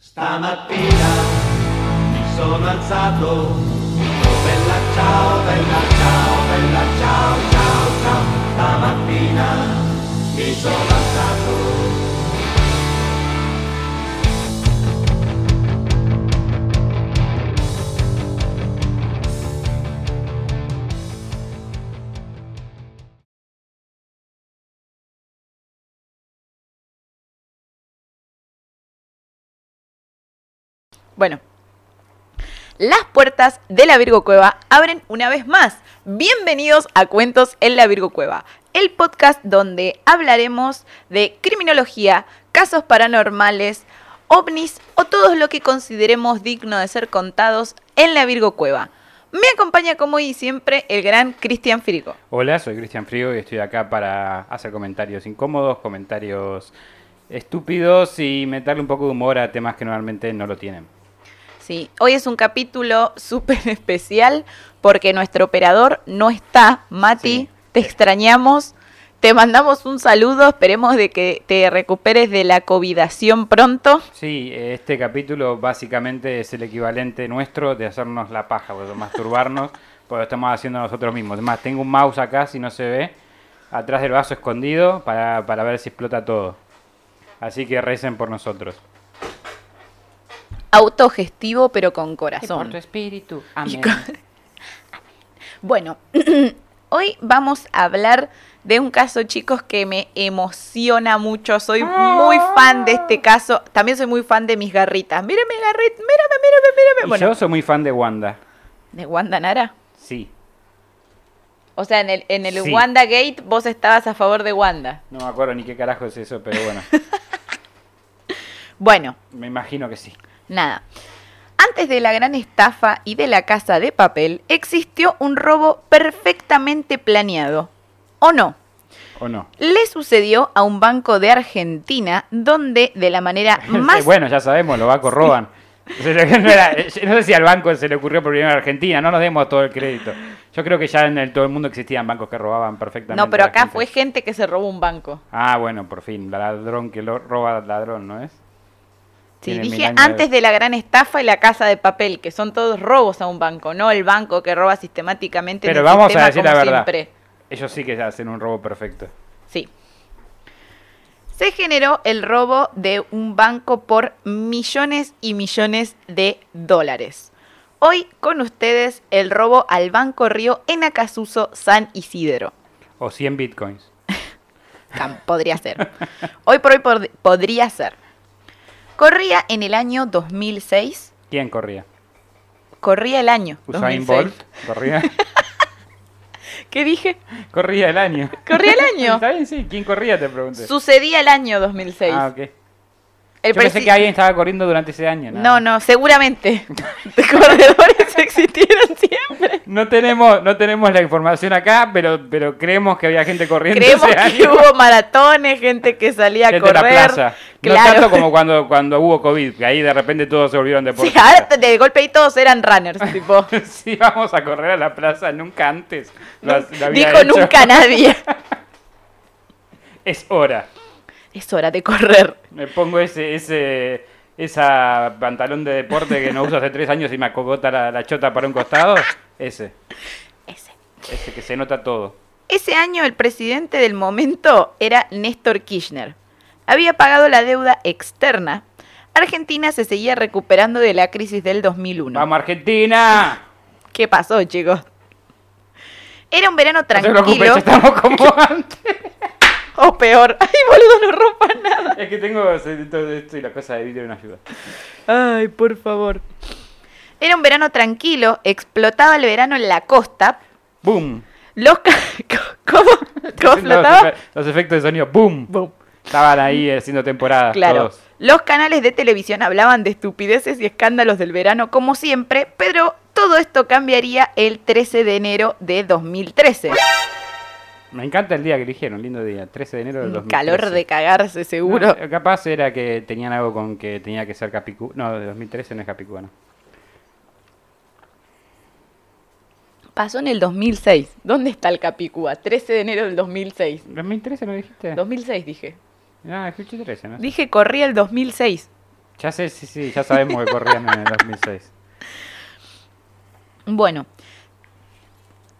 Stamattina mi sono alzato, oh bella ciao, bella ciao, bella ciao, ciao, ciao. Stamattina mi sono alzato. Bueno, las puertas de la Virgo Cueva abren una vez más. Bienvenidos a Cuentos en la Virgo Cueva, el podcast donde hablaremos de criminología, casos paranormales, ovnis o todo lo que consideremos digno de ser contados en la Virgo Cueva. Me acompaña como y siempre el gran Cristian Firico. Hola, soy Cristian Frío y estoy acá para hacer comentarios incómodos, comentarios estúpidos y meterle un poco de humor a temas que normalmente no lo tienen. Sí, hoy es un capítulo súper especial porque nuestro operador no está. Mati, Sí. te extrañamos. Te mandamos un saludo. Esperemos de que te recuperes de la covidación pronto. Sí, este capítulo básicamente es el equivalente nuestro de hacernos la paja, de masturbarnos, porque lo estamos haciendo nosotros mismos. Además, tengo un mouse acá, si no se ve, atrás del vaso escondido para, para ver si explota todo. Así que recen por nosotros. Autogestivo, pero con corazón. espíritu. Y con- Bueno, hoy vamos a hablar de un caso, chicos, que me emociona mucho. Soy muy fan de este caso. También soy muy fan de mis garritas. Mírame, garrita, mírame, mírame, mírame. Y Bueno, yo soy muy fan de Wanda. de Wanda Nara. Sí. O sea, en el, en el Sí. Wanda Gate vos estabas a favor de Wanda. No me acuerdo ni qué carajo es eso, pero bueno, Bueno, me imagino que sí. Nada. Antes de la gran estafa y de la casa de papel, existió un robo perfectamente planeado. ¿O no? ¿O no? Le sucedió a un banco de Argentina donde de la manera más... bueno, ya sabemos, los bancos roban. Sea, no, era- no sé si al banco se le ocurrió por primera en Argentina, no nos demos todo el crédito. Yo creo que ya en el- todo el mundo existían bancos que robaban perfectamente. no, pero acá gente. fue gente que se robó un banco. Ah, bueno, por fin, ladrón que lo roba ladrón, ¿no es? Sí, dije antes de la gran estafa y la casa de papel, que son todos robos a un banco, no el banco que roba sistemáticamente. en Pero el vamos a decir la verdad. siempre. Ellos sí que hacen un robo perfecto. Sí. Se generó el robo de un banco por millones y millones de dólares. Hoy con ustedes el robo al Banco Río en Acasuso, San Isidro. O 100 bitcoins. Podría ser. Hoy por hoy pod- podría ser. Corría en el año 2006. ¿Quién corría? Corría el año. Usain 2006. Bolt. Corría, ¿Qué dije? corría el año. Corría el año. Está bien, sí. ¿Quién corría? Te pregunté. Sucedía el año 2006. Ah, ok. El Yo pensé que alguien estaba corriendo durante ese año. nada No, no, seguramente. Corredores existieron siempre. No tenemos, no tenemos la información acá, pero, pero creemos que había gente corriendo Creemos ese que año. hubo maratones, gente que salía a Gente en correr. la plaza. No Claro. tanto como cuando, cuando hubo COVID, que ahí de repente todos se volvieron Sí, deportistas. ahora de golpe ahí todos eran runners, tipo. Sí, vamos a correr a la plaza, nunca antes. lo has- lo había Dijo hecho. nunca nadie. Es hora. Es hora de correr. Me pongo ese, ese, esa pantalón de deporte que no uso hace tres años y me acogota la, la chota para un costado. Ese, Ese. ese que se nota todo. Ese año el presidente del momento era Néstor Kirchner. Había pagado la deuda externa. Argentina se seguía recuperando de la crisis del 2001. ¡Vamos, Argentina! ¿Qué pasó, chicos? Era un verano No se tranquilo. preocupen, ya estamos como antes. O peor. Ay, boludo, no rompan nada. Es que tengo todo esto y la cosa de vidrio no ayuda. Ay, por favor. Era un verano tranquilo, explotaba el verano en la costa. ¡Boom! Los ca- ¿Cómo? ¿Cómo explotaba? los efectos de sonido, ¡boom! Boom. Estaban ahí haciendo temporadas Claro. todos. Los canales de televisión hablaban de estupideces y escándalos del verano como siempre, pero todo esto cambiaría el 13 de enero de 2013. Me encanta el día que eligieron, lindo día, 13 de enero del Un 2013. calor de cagarse seguro. No, capaz era que tenían algo con que tenía que ser Capicú. No, de 2013 no es Capicúa, no. Pasó en el 2006. ¿Dónde está el Capicúa? 13 de enero del 2006. ¿2013 no dijiste? 2006 dije. No, escuché 13, ¿no? Dije corría el 2006. Ya sé, sí, sí, ya sabemos que corrían en el 2006. Bueno,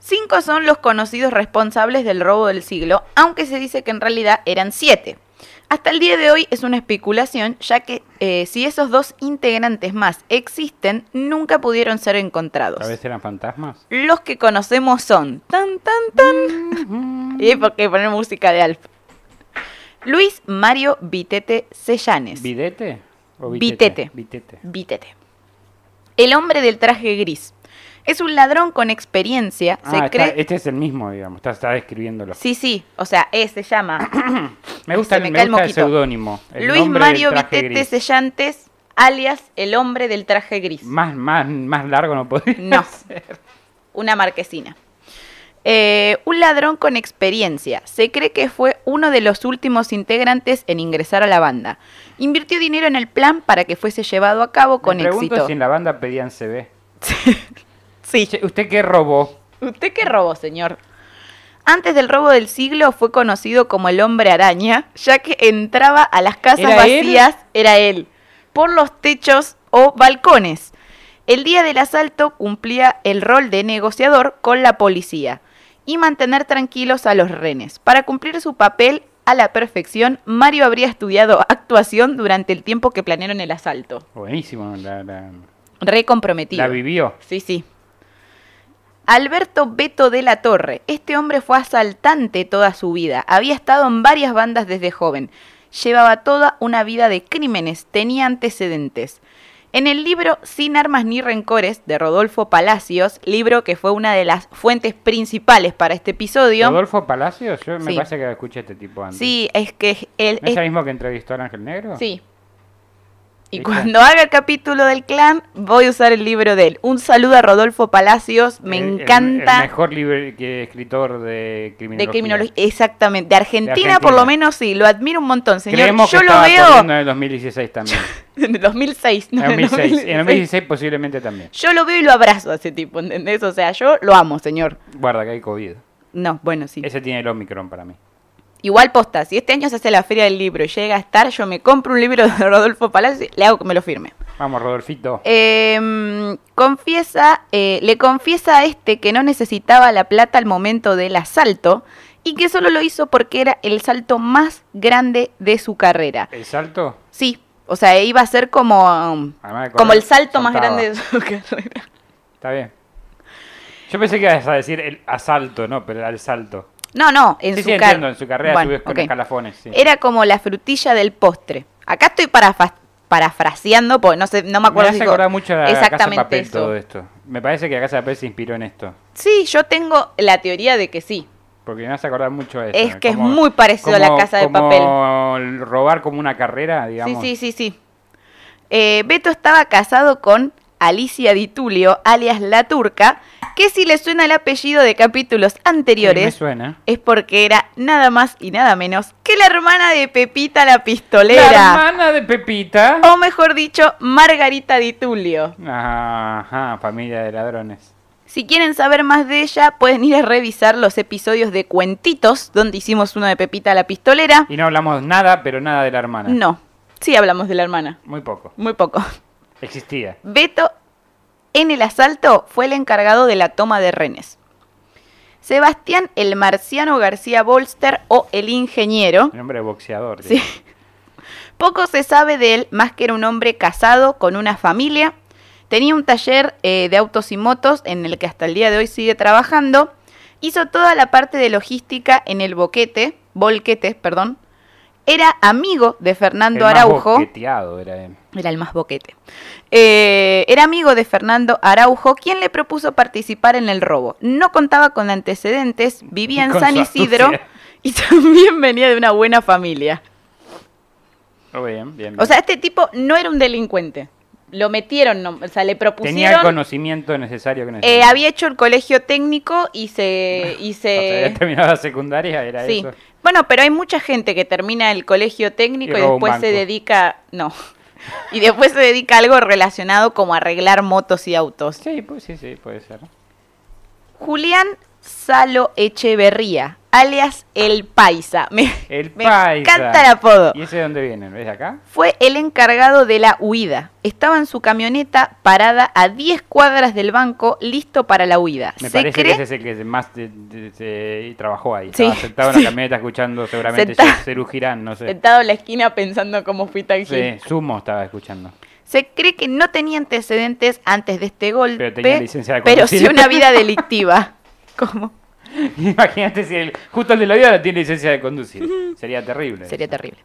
cinco son los conocidos responsables del robo del siglo, aunque se dice que en realidad eran siete. Hasta el día de hoy es una especulación, ya que eh, si esos dos integrantes más existen, nunca pudieron ser encontrados. ¿A veces eran fantasmas? Los que conocemos son tan tan tan. y por qué poner música de Alf. Luis Mario Vitete Sellanes. ¿Videte? ¿O Vitete. Vitete. Vitete. El hombre del traje gris. Es un ladrón con experiencia. Ah, se está- cree. este es el mismo, digamos. Está, está describiéndolo. Sí, sí. O sea, eh, se llama me gusta, se el- me me cae el seudónimo. Luis Mario Vitete. Sellantes, alias el hombre del traje gris. Más, más, más largo no podría No. ser. Una marquesina. Eh, un ladrón con experiencia. Se cree que fue uno de los últimos integrantes en ingresar a la banda. Invirtió dinero en el plan para que fuese llevado a cabo con Me pregunto éxito. si en la banda pedían CB. Sí. ¿Usted qué robó? ¿Usted qué robó, señor? Antes del robo del siglo fue conocido como el hombre araña, ya que entraba a las casas ¿Era él? vacías, era él, por los techos o balcones. El día del asalto cumplía el rol de negociador con la policía y mantener tranquilos a los renes. Para cumplir su papel a la perfección, Mario habría estudiado actuación durante el tiempo que planearon el asalto. Buenísimo. La, la- Re comprometido. la vivió. Sí, sí. Alberto Beto de la Torre. Este hombre fue asaltante toda su vida. Había estado en varias bandas desde joven. Llevaba toda una vida de crímenes. Tenía antecedentes. En el libro Sin armas ni rencores de Rodolfo Palacios, libro que fue una de las fuentes principales para este episodio. ¿Rodolfo Palacios? Yo me Sí. parece que escuché a este tipo antes. Sí, es que él ¿No es es- el mismo que entrevistó al Ángel Negro? Sí. Y cuando haga el capítulo del clan, voy a usar el libro de él. Un saludo a Rodolfo Palacios, me El- el- encanta. El, mejor libre- que escritor de criminología. de criminología, exactamente. De Argentina, Argentina. por lo menos, sí, lo admiro un montón, señor. Creemos Yo que lo veo en el 2016 también. en el 2006. no, En en 2006. En 2016. 2016 posiblemente también. Yo lo veo y lo abrazo a ese tipo, ¿entendés? O sea, yo lo amo, señor. Guarda que hay COVID. No, bueno, sí. Ese tiene el Omicron para mí. Igual posta, si este año se hace la feria del libro y llega a estar, yo me compro un libro de Rodolfo Palacios y le hago que me lo firme. Vamos, Rodolfito. Eh, confiesa, eh, le confiesa a este que no necesitaba la plata al momento del asalto y que solo lo hizo porque era el salto más grande de su carrera. ¿El salto? Sí, o sea, iba a ser como, um, Además de como correr, el salto más grande de su carrera. Está bien. Yo pensé que ibas a decir el asalto, no, pero era el salto. No, no, en sí, su sí, car- entiendo. En su carrera Bueno, subes con ok. escalafones. Sí. Era como la frutilla del postre. Acá estoy parafraseando, porque no sé, no me acuerdo me si hace digo acordar mucho a la Casa de exactamente Papel eso. todo esto. Me parece que la Casa de Papel se inspiró en esto. Sí, yo tengo la teoría de que sí. Porque me hace acordar mucho a eso. Es que es Como- muy parecido a la como- Casa de como Papel. el robar como una carrera, digamos. Sí, sí, sí, sí. Eh, Beto estaba casado con Alicia Di Tulio, alias La Turca, que si le suena el apellido de capítulos Sí, me anteriores, suena. es porque era nada más y nada menos que la hermana de Pepita la pistolera. La hermana de Pepita. O mejor dicho, Margarita Di Tulio. Ajá, familia de ladrones. Si quieren saber más de ella, pueden ir a revisar los episodios de Cuentitos, donde hicimos uno de Pepita la pistolera. Y no hablamos nada, pero nada de la hermana. No, sí hablamos de la hermana, Muy poco. muy poco. Existía. Beto en el asalto fue el encargado de la toma de renes. Sebastián el Marciano García Bolster o el ingeniero. Nombre boxeador. Sí. Poco se sabe de él, más que era un hombre casado con una familia. Tenía un taller eh, de autos y motos en el que hasta el día de hoy sigue trabajando. Hizo toda la parte de logística en el boquete, volquete, perdón. Era amigo de Fernando El más Araujo. boqueteado era él. Era el más boquete. Eh, era amigo de Fernando Araujo, quien le propuso participar en el robo. No contaba con antecedentes, vivía en San Isidro astucia. y también venía de una buena familia. Oh, bien, bien, bien. O sea, este tipo no era un delincuente. Lo metieron, no- o sea, le Tenía el propusieron. conocimiento necesario que eh, necesitaba. había hecho el colegio técnico y se. Y O sea, se había terminado la secundaria, era sí. eso. Bueno, pero hay mucha gente que termina el colegio técnico Y después se dedica. No. Y después se dedica a algo relacionado como arreglar motos y autos. Sí, pues sí, sí, puede ser. Julián Gonzalo Echeverría, alias El Paisa. Me, El me Paisa. encanta el apodo. ¿Y ese de dónde viene? ¿Es de acá? Fue el encargado de la huida. Estaba en su camioneta parada a 10 cuadras del banco, listo para la huida. Me Se parece cree- que ese es el que más de- de- se- trabajó ahí. Sí, Estaba sentado en la camioneta escuchando seguramente Cerú Girán, no sé. sentado en la esquina pensando cómo fui tan gil. Sí, Sumo estaba escuchando. Se cree que no tenía antecedentes antes de este golpe, Pero tenía licencia de pero sí una vida delictiva. ¿Cómo? Imagínate si el, justo el de la vida no tiene licencia de conducir. Sería terrible. Sería terrible.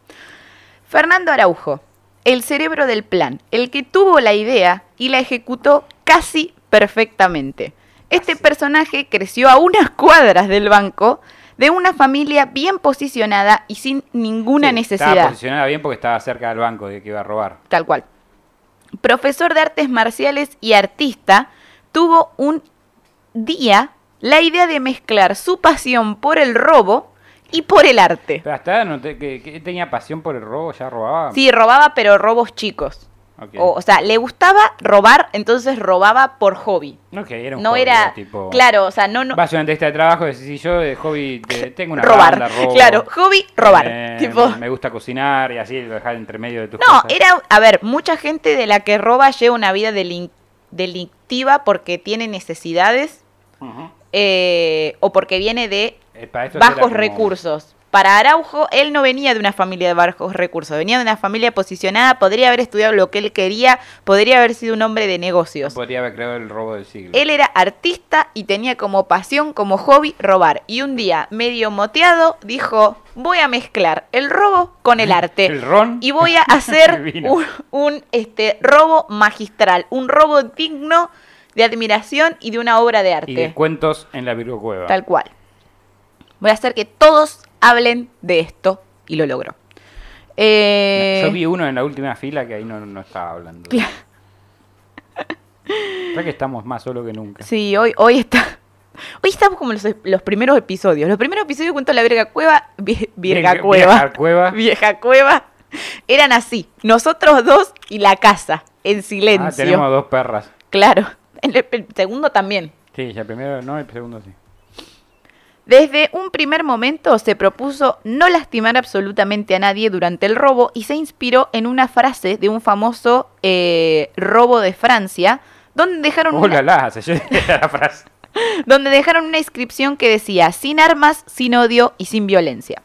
Fernando Araujo, el cerebro del plan, el que tuvo la idea y la ejecutó casi perfectamente. Este personaje creció a unas cuadras del banco de una familia bien posicionada y sin ninguna Sí, Estaba necesidad. posicionada bien porque estaba cerca del banco de que iba a robar. Tal cual. Profesor de artes marciales y artista, tuvo un día la idea de mezclar su pasión por el robo y por el arte. Pero hasta no te- que, que tenía pasión por el robo, ya robaba. Sí, robaba, pero robos chicos. O, o sea, le gustaba robar, entonces robaba por hobby. Ok, era un no hobby, era, tipo. claro, o sea, no, no Vas a una entrevista de trabajo y decís, si yo de hobby te- tengo una robar, banda, robo, claro, hobby, robar, eh, tipo, Me gusta cocinar y así lo dejar entre medio de tus no, cosas. era, a ver, mucha gente de la que roba lleva una vida delin- delictiva porque tiene necesidades Ujú. Eh, o porque viene de Eh, bajos como- recursos. Para Araujo, él no venía de una familia de bajos recursos, venía de una familia posicionada, podría haber estudiado lo que él quería, podría haber sido un hombre de negocios. Podría haber creado el robo del siglo. Él era artista y tenía como pasión, como hobby, robar. Y un día, medio moteado, dijo, voy a mezclar el robo con el arte. El ron. Y voy a hacer un, un, este, robo magistral, un robo digno de admiración y de una obra de arte. Y de cuentos en la Virgo Cueva. Tal cual. Voy a hacer que todos hablen de esto y lo logró. Eh, Yo vi uno en la última fila que ahí no, no estaba hablando. Claro. Creo que estamos más solos que nunca. Sí, hoy, hoy está. Hoy estamos como los, los primeros episodios. Los primeros episodios Cuento la Verga Cueva. vie- Virga Vieja- Cueva. vieja cueva. Vieja Cueva. Eran así. Nosotros dos y la casa. En silencio. Ah, tenemos dos perras. Claro. El, el segundo también. Sí, ya primero no, el segundo sí. Desde un primer momento se propuso no lastimar absolutamente a nadie durante el robo y se inspiró en una frase de un famoso eh, robo de Francia, donde dejaron, ¡Oh, una, la la! Se llega la frase. donde dejaron una inscripción que decía sin armas, sin odio y sin violencia.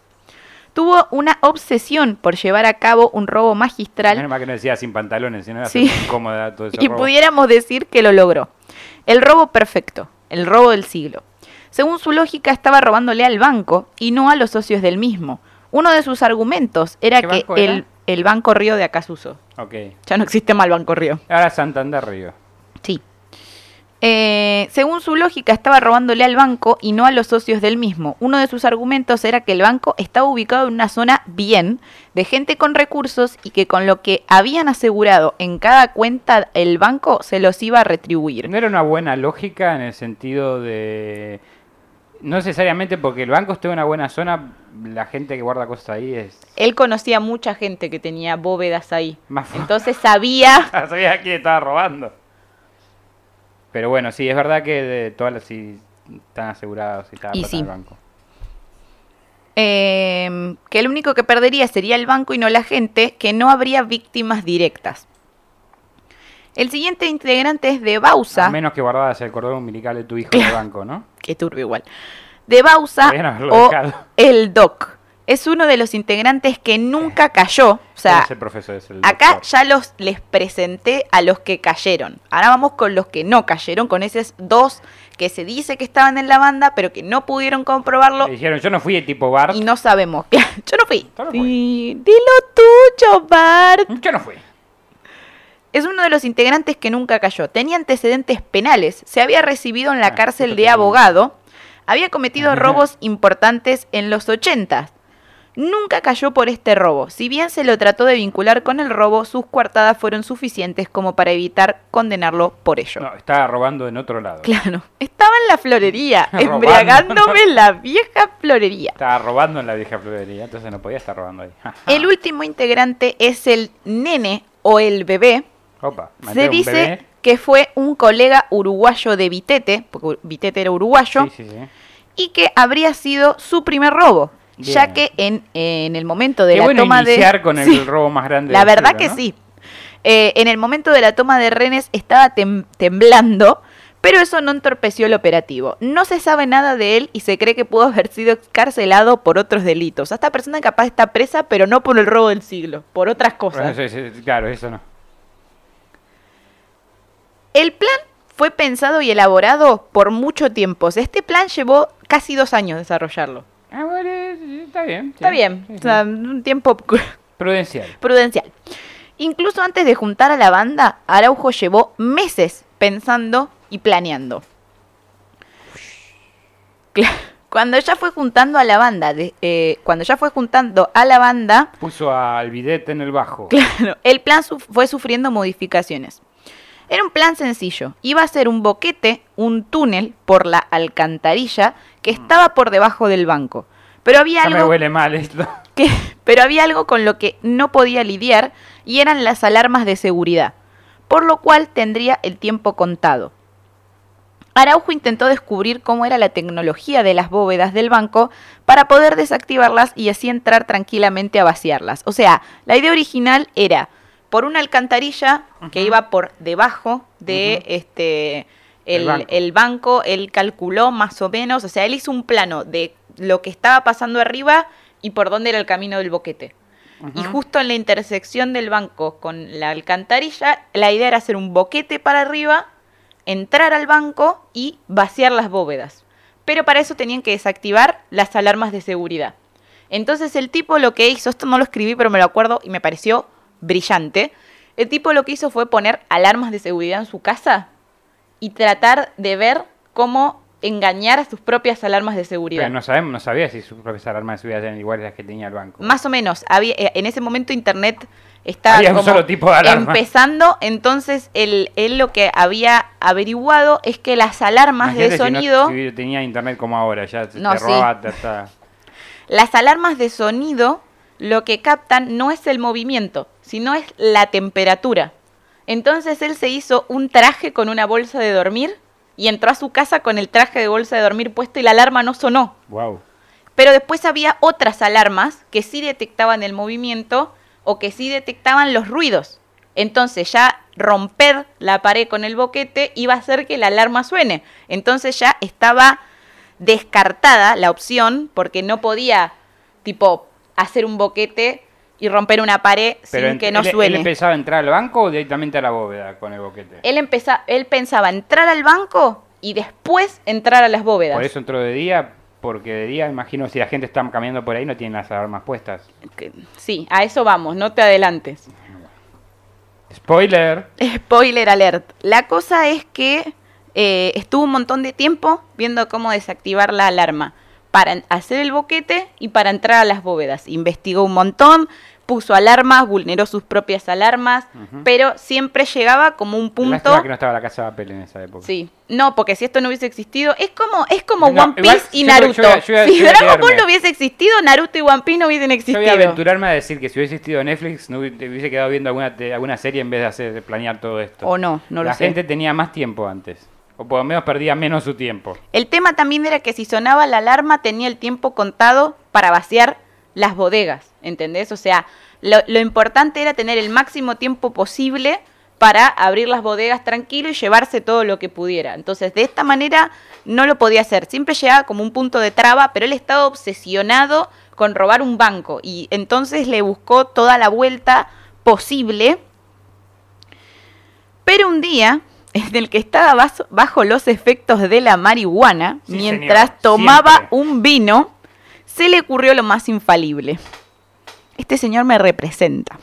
Tuvo una obsesión por llevar a cabo un robo magistral Menos mal que no decía sin pantalones, sino era Sí. súper incómoda todo ese y robo. pudiéramos decir que lo logró. El robo perfecto, el robo del siglo. Según su lógica, estaba robándole al banco y no a los socios del mismo. Uno de sus argumentos era ¿Qué que banco era? el, el Banco Río de Acasuso. Ok. Ya no existe más el Banco Río. Ahora Santander Río. Eh, según su lógica, estaba robándole al banco y no a los socios del mismo. Uno de sus argumentos era que el banco estaba ubicado en una zona bien, de gente con recursos y que con lo que habían asegurado en cada cuenta el banco se los iba a retribuir. No era una buena lógica en el sentido de... No necesariamente porque el banco esté en una buena zona, la gente que guarda cosas ahí es... Él conocía mucha gente que tenía bóvedas ahí. Más Entonces sabía... Sabía a quién estaba robando. Pero bueno, sí, es verdad que de todas las sí están aseguradas y estaba Y sí. en el banco. eh, que el único que perdería sería el banco y no la gente, que no habría víctimas directas. El siguiente integrante es de Bausa. A menos que guardaras el cordón umbilical de tu hijo en el banco, ¿no? Qué turbio igual. De Bausa o dejado. el Doc. Es uno de los integrantes que nunca cayó. O sea, es el profesor, es el acá ya los les presenté a los que cayeron. Ahora vamos con los que no cayeron, con esos dos que se dice que estaban en la banda, pero que no pudieron comprobarlo Le dijeron, yo no fui de tipo Bart. y no sabemos. Yo no fui. Yo no Sí, dilo tuyo, Bart. Yo no fui. Es uno de los integrantes que nunca cayó. Tenía antecedentes penales. Se había recibido en la Ah, cárcel de abogado. Había cometido Ajá. robos importantes en los 80. Nunca cayó por este robo. Si bien se lo trató de vincular con el robo, sus coartadas fueron suficientes como para evitar condenarlo por ello. No, estaba robando en otro lado. Claro. Estaba en la florería, embriagándome en la vieja florería. Estaba robando en la vieja florería, entonces no podía estar robando ahí. El último integrante es el nene o el bebé Opa, Se dice bebé. que fue un colega uruguayo de Vitete, porque Vitete era uruguayo, Sí, sí, sí. y que habría sido su primer robo, Bien. ya que en, en el momento de Qué la bueno toma de... iniciar con el Sí, robo más grande La verdad que ¿no? sí. Eh, en el momento de la toma de renes estaba tem- temblando, pero eso no entorpeció el operativo. No se sabe nada de él y se cree que pudo haber sido excarcelado por otros delitos. Esta persona capaz está presa, pero no por el robo del siglo, por otras cosas. Bueno, sí, sí, claro, eso no. El plan fue pensado y elaborado por mucho tiempo. Este plan llevó casi dos años desarrollarlo. Ah, bueno, está bien. Está sí, bien, sí, o sí. sea, un tiempo Prudencial. prudencial. Incluso antes de juntar a la banda, Araujo llevó meses pensando y planeando. Cuando ya fue juntando a la banda, de- eh, cuando ya fue juntando a la banda, Puso al bidete en el bajo. Claro, el plan su- fue sufriendo modificaciones. Era un plan sencillo. Iba a ser un boquete, un túnel por la alcantarilla que estaba por debajo del banco. Pero había Ya me algo huele mal esto. que, pero había algo con lo que no podía lidiar y eran las alarmas de seguridad, por lo cual tendría el tiempo contado. Araujo intentó descubrir cómo era la tecnología de las bóvedas del banco para poder desactivarlas y así entrar tranquilamente a vaciarlas. O sea, la idea original era por una alcantarilla que iba por debajo de este el, El banco. el banco, él calculó más o menos, o sea, él hizo un plano de lo que estaba pasando arriba y por dónde era el camino del boquete. Y justo en la intersección del banco con la alcantarilla, la idea era hacer un boquete para arriba, entrar al banco y vaciar las bóvedas. Pero para eso tenían que desactivar las alarmas de seguridad. Entonces el tipo lo que hizo, esto no lo escribí pero me lo acuerdo y me pareció brillante, el tipo lo que hizo fue poner alarmas de seguridad en su casa y tratar de ver cómo engañar a sus propias alarmas de seguridad. Pero no sabemos, no sabía si sus propias alarmas de seguridad eran iguales a las que tenía el banco. Más o menos, había, eh, en ese momento internet estaba Había un como solo tipo de alarma. empezando, entonces él, él lo que había averiguado es que las alarmas de Imagínate si no- sonido, si tenía internet como ahora, ya se No, te robaba, te- las alarmas de sonido lo que captan no es el movimiento, sino es la temperatura. Entonces él se hizo un traje con una bolsa de dormir y entró a su casa con el traje de bolsa de dormir puesto y la alarma no sonó. Wow. Pero después había otras alarmas que sí detectaban el movimiento o que sí detectaban los ruidos. Entonces ya romper la pared con el boquete iba a hacer que la alarma suene. Entonces ya estaba descartada la opción porque no podía tipo hacer un boquete y romper una pared Pero sin que no él, él suene. empezaba a entrar al banco o directamente a la bóveda con el boquete. Él, él pensaba entrar al banco y después entrar a las bóvedas. Por eso entró de día, porque de día, imagino, si la gente está caminando por ahí, no tienen las alarmas puestas. Sí, a eso vamos, no te adelantes. Spoiler. Spoiler alert. La cosa es que eh, estuvo un montón de tiempo viendo cómo desactivar la alarma para hacer el boquete y para entrar a las bóvedas. Investigó un montón, puso alarmas, vulneró sus propias alarmas, pero siempre llegaba como un punto. Que no estaba la casa de papel en esa época. Sí, no, porque si esto no hubiese existido, es como, es como No, One Piece y yo Naruto. yo yo si yo Dragon Ball no hubiese existido, Naruto y One Piece no hubiesen Yo existido. voy a aventurarme a decir que si hubiese existido Netflix, no hubiese quedado viendo alguna, alguna serie en vez de hacer de planear todo esto. O no, no lo la sé. gente tenía más tiempo antes. O por lo menos perdía menos su tiempo. El tema también era que si sonaba la alarma tenía el tiempo contado para vaciar las bodegas, ¿entendés? O sea, lo, lo importante era tener el máximo tiempo posible para abrir las bodegas tranquilo y llevarse todo lo que pudiera. Entonces, de esta manera no lo podía hacer. Siempre llegaba como un punto de traba, pero él estaba obsesionado con robar un banco y entonces le buscó toda la vuelta posible. Pero un día en el que estaba baso- bajo los efectos de la marihuana, Sí, mientras señor, tomaba siempre. un vino, se le ocurrió lo más infalible. Este señor me representa.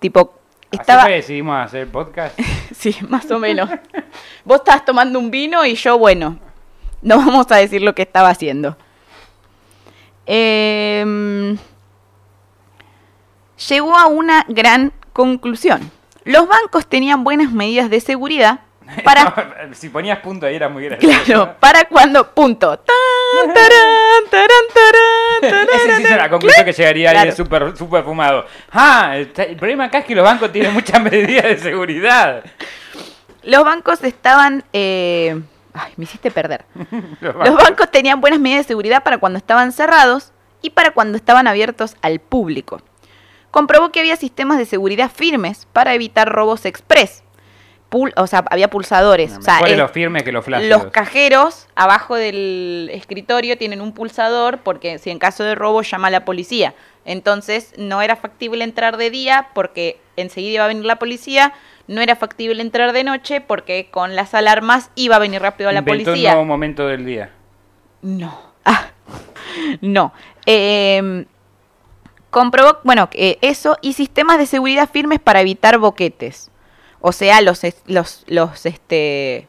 Tipo, Así estaba... fue que decidimos hacer podcast. Sí, más o menos. Vos estabas tomando un vino y yo, bueno, no vamos a decir lo que estaba haciendo. Em, llegó a una gran conclusión. Los bancos tenían buenas medidas de seguridad, Para, si ponías punto ahí era muy gracioso. claro, para cuando, punto. Tan, tarán, tarán, tarán, Esa es la conclusión que llegaría Claro. alguien súper super fumado. Ah, el, problema acá es que los bancos tienen muchas medidas de seguridad. Los bancos estaban... eh, Ay, me hiciste perder. Los Los bancos tenían buenas medidas de seguridad para cuando estaban cerrados y para cuando estaban abiertos al público. Comprobó que había sistemas de seguridad firmes para evitar robos express. Pul- o sea, había pulsadores. o sea, es lo firme que los flashes. los cajeros abajo del escritorio tienen un pulsador porque si en caso de robo llama a la policía. Entonces no era factible entrar de día porque enseguida iba a venir la policía. No era factible entrar de noche porque con las alarmas iba a venir rápido la Inventó policía. un nuevo momento del día. No. Ah, no. Eh, comprobó, bueno, que eso y sistemas de seguridad firmes para evitar boquetes. O sea, los, los, los, este,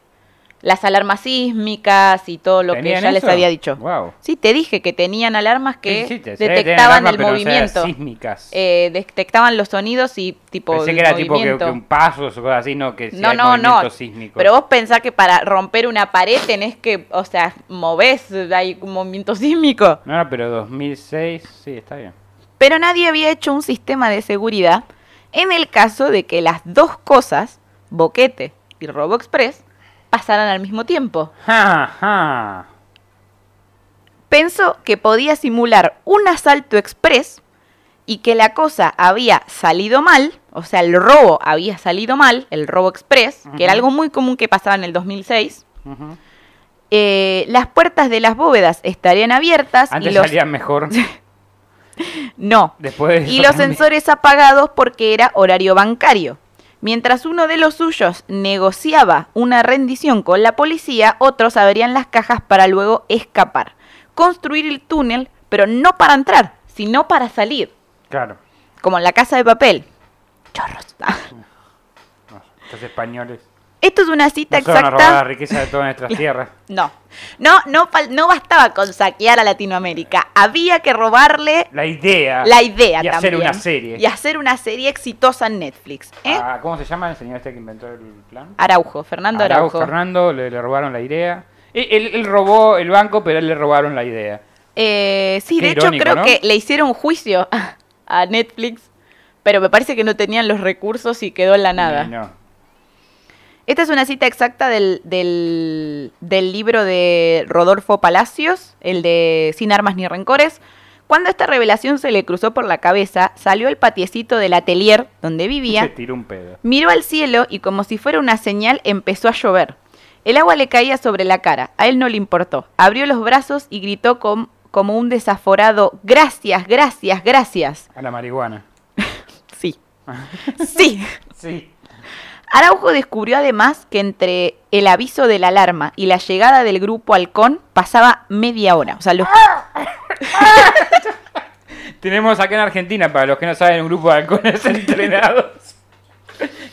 las alarmas sísmicas y todo lo que ¿Tenían ya les había dicho. Wow. Sí, te dije que tenían alarmas que Sí, sí, detectaban alarma, el sea movimiento. sísmicas. Eh, detectaban los sonidos y tipo Pensé el que era tipo que, movimiento. que un paso o cosas así, no que si No, hay no, no. sísmico. Pero vos pensás que para romper una pared tenés que, o sea, movés, hay un movimiento sísmico. No, no, pero 2006, sí, está bien. Pero nadie había hecho un sistema de seguridad en el caso de que las dos cosas, Boquete y Robo Express, pasaran al mismo tiempo. Ja, ja. Pensó que podía simular un asalto express y que la cosa había salido mal, o sea, el robo había salido mal, el robo express, que era algo muy común que pasaba en el 2006. Ujú. Eh, las puertas de las bóvedas estarían abiertas Antes y los salían mejor. no Después y los también. sensores apagados porque era horario bancario. Mientras uno de los suyos negociaba una rendición con la policía, otros abrían las cajas para luego escapar. Construir el túnel, pero no para entrar, sino para salir, Claro. como en la casa de papel. Chorros. Estos españoles. Esto es una cita No se van a robar la exacta. riqueza de todas nuestras tierras. No, no, no, no bastaba con saquear a Latinoamérica. Había que robarle La idea. la idea y hacer una serie. Y hacer una serie exitosa en Netflix. ¿eh? Ah, ¿Cómo se llama el señor este que inventó el plan? Araujo, Fernando Araujo Araujo. Fernando le, le robaron la idea. Él, él- él robó el banco, pero él le robaron la idea. Eh, sí, Qué de hecho creo ¿no? que le hicieron juicio a Netflix, pero me parece que no tenían los recursos y quedó en la nada. No. Esta es una cita exacta del, del, del libro de Rodolfo Palacios, el de Sin armas ni rencores. Cuando esta revelación se le cruzó por la cabeza, salió al patiecito del atelier donde Se vivía, tiró un pedo. miró al cielo y como si fuera una señal empezó a llover. El agua le caía sobre la cara, a él no le importó. Abrió los brazos y gritó com- como un desaforado, gracias, gracias, gracias. A la marihuana. Sí. Sí. Sí. Araujo descubrió además que entre el aviso de la alarma y la llegada del grupo halcón pasaba media hora. O sea, los... Tenemos acá en Argentina, para los que no saben, un grupo de halcones entrenados.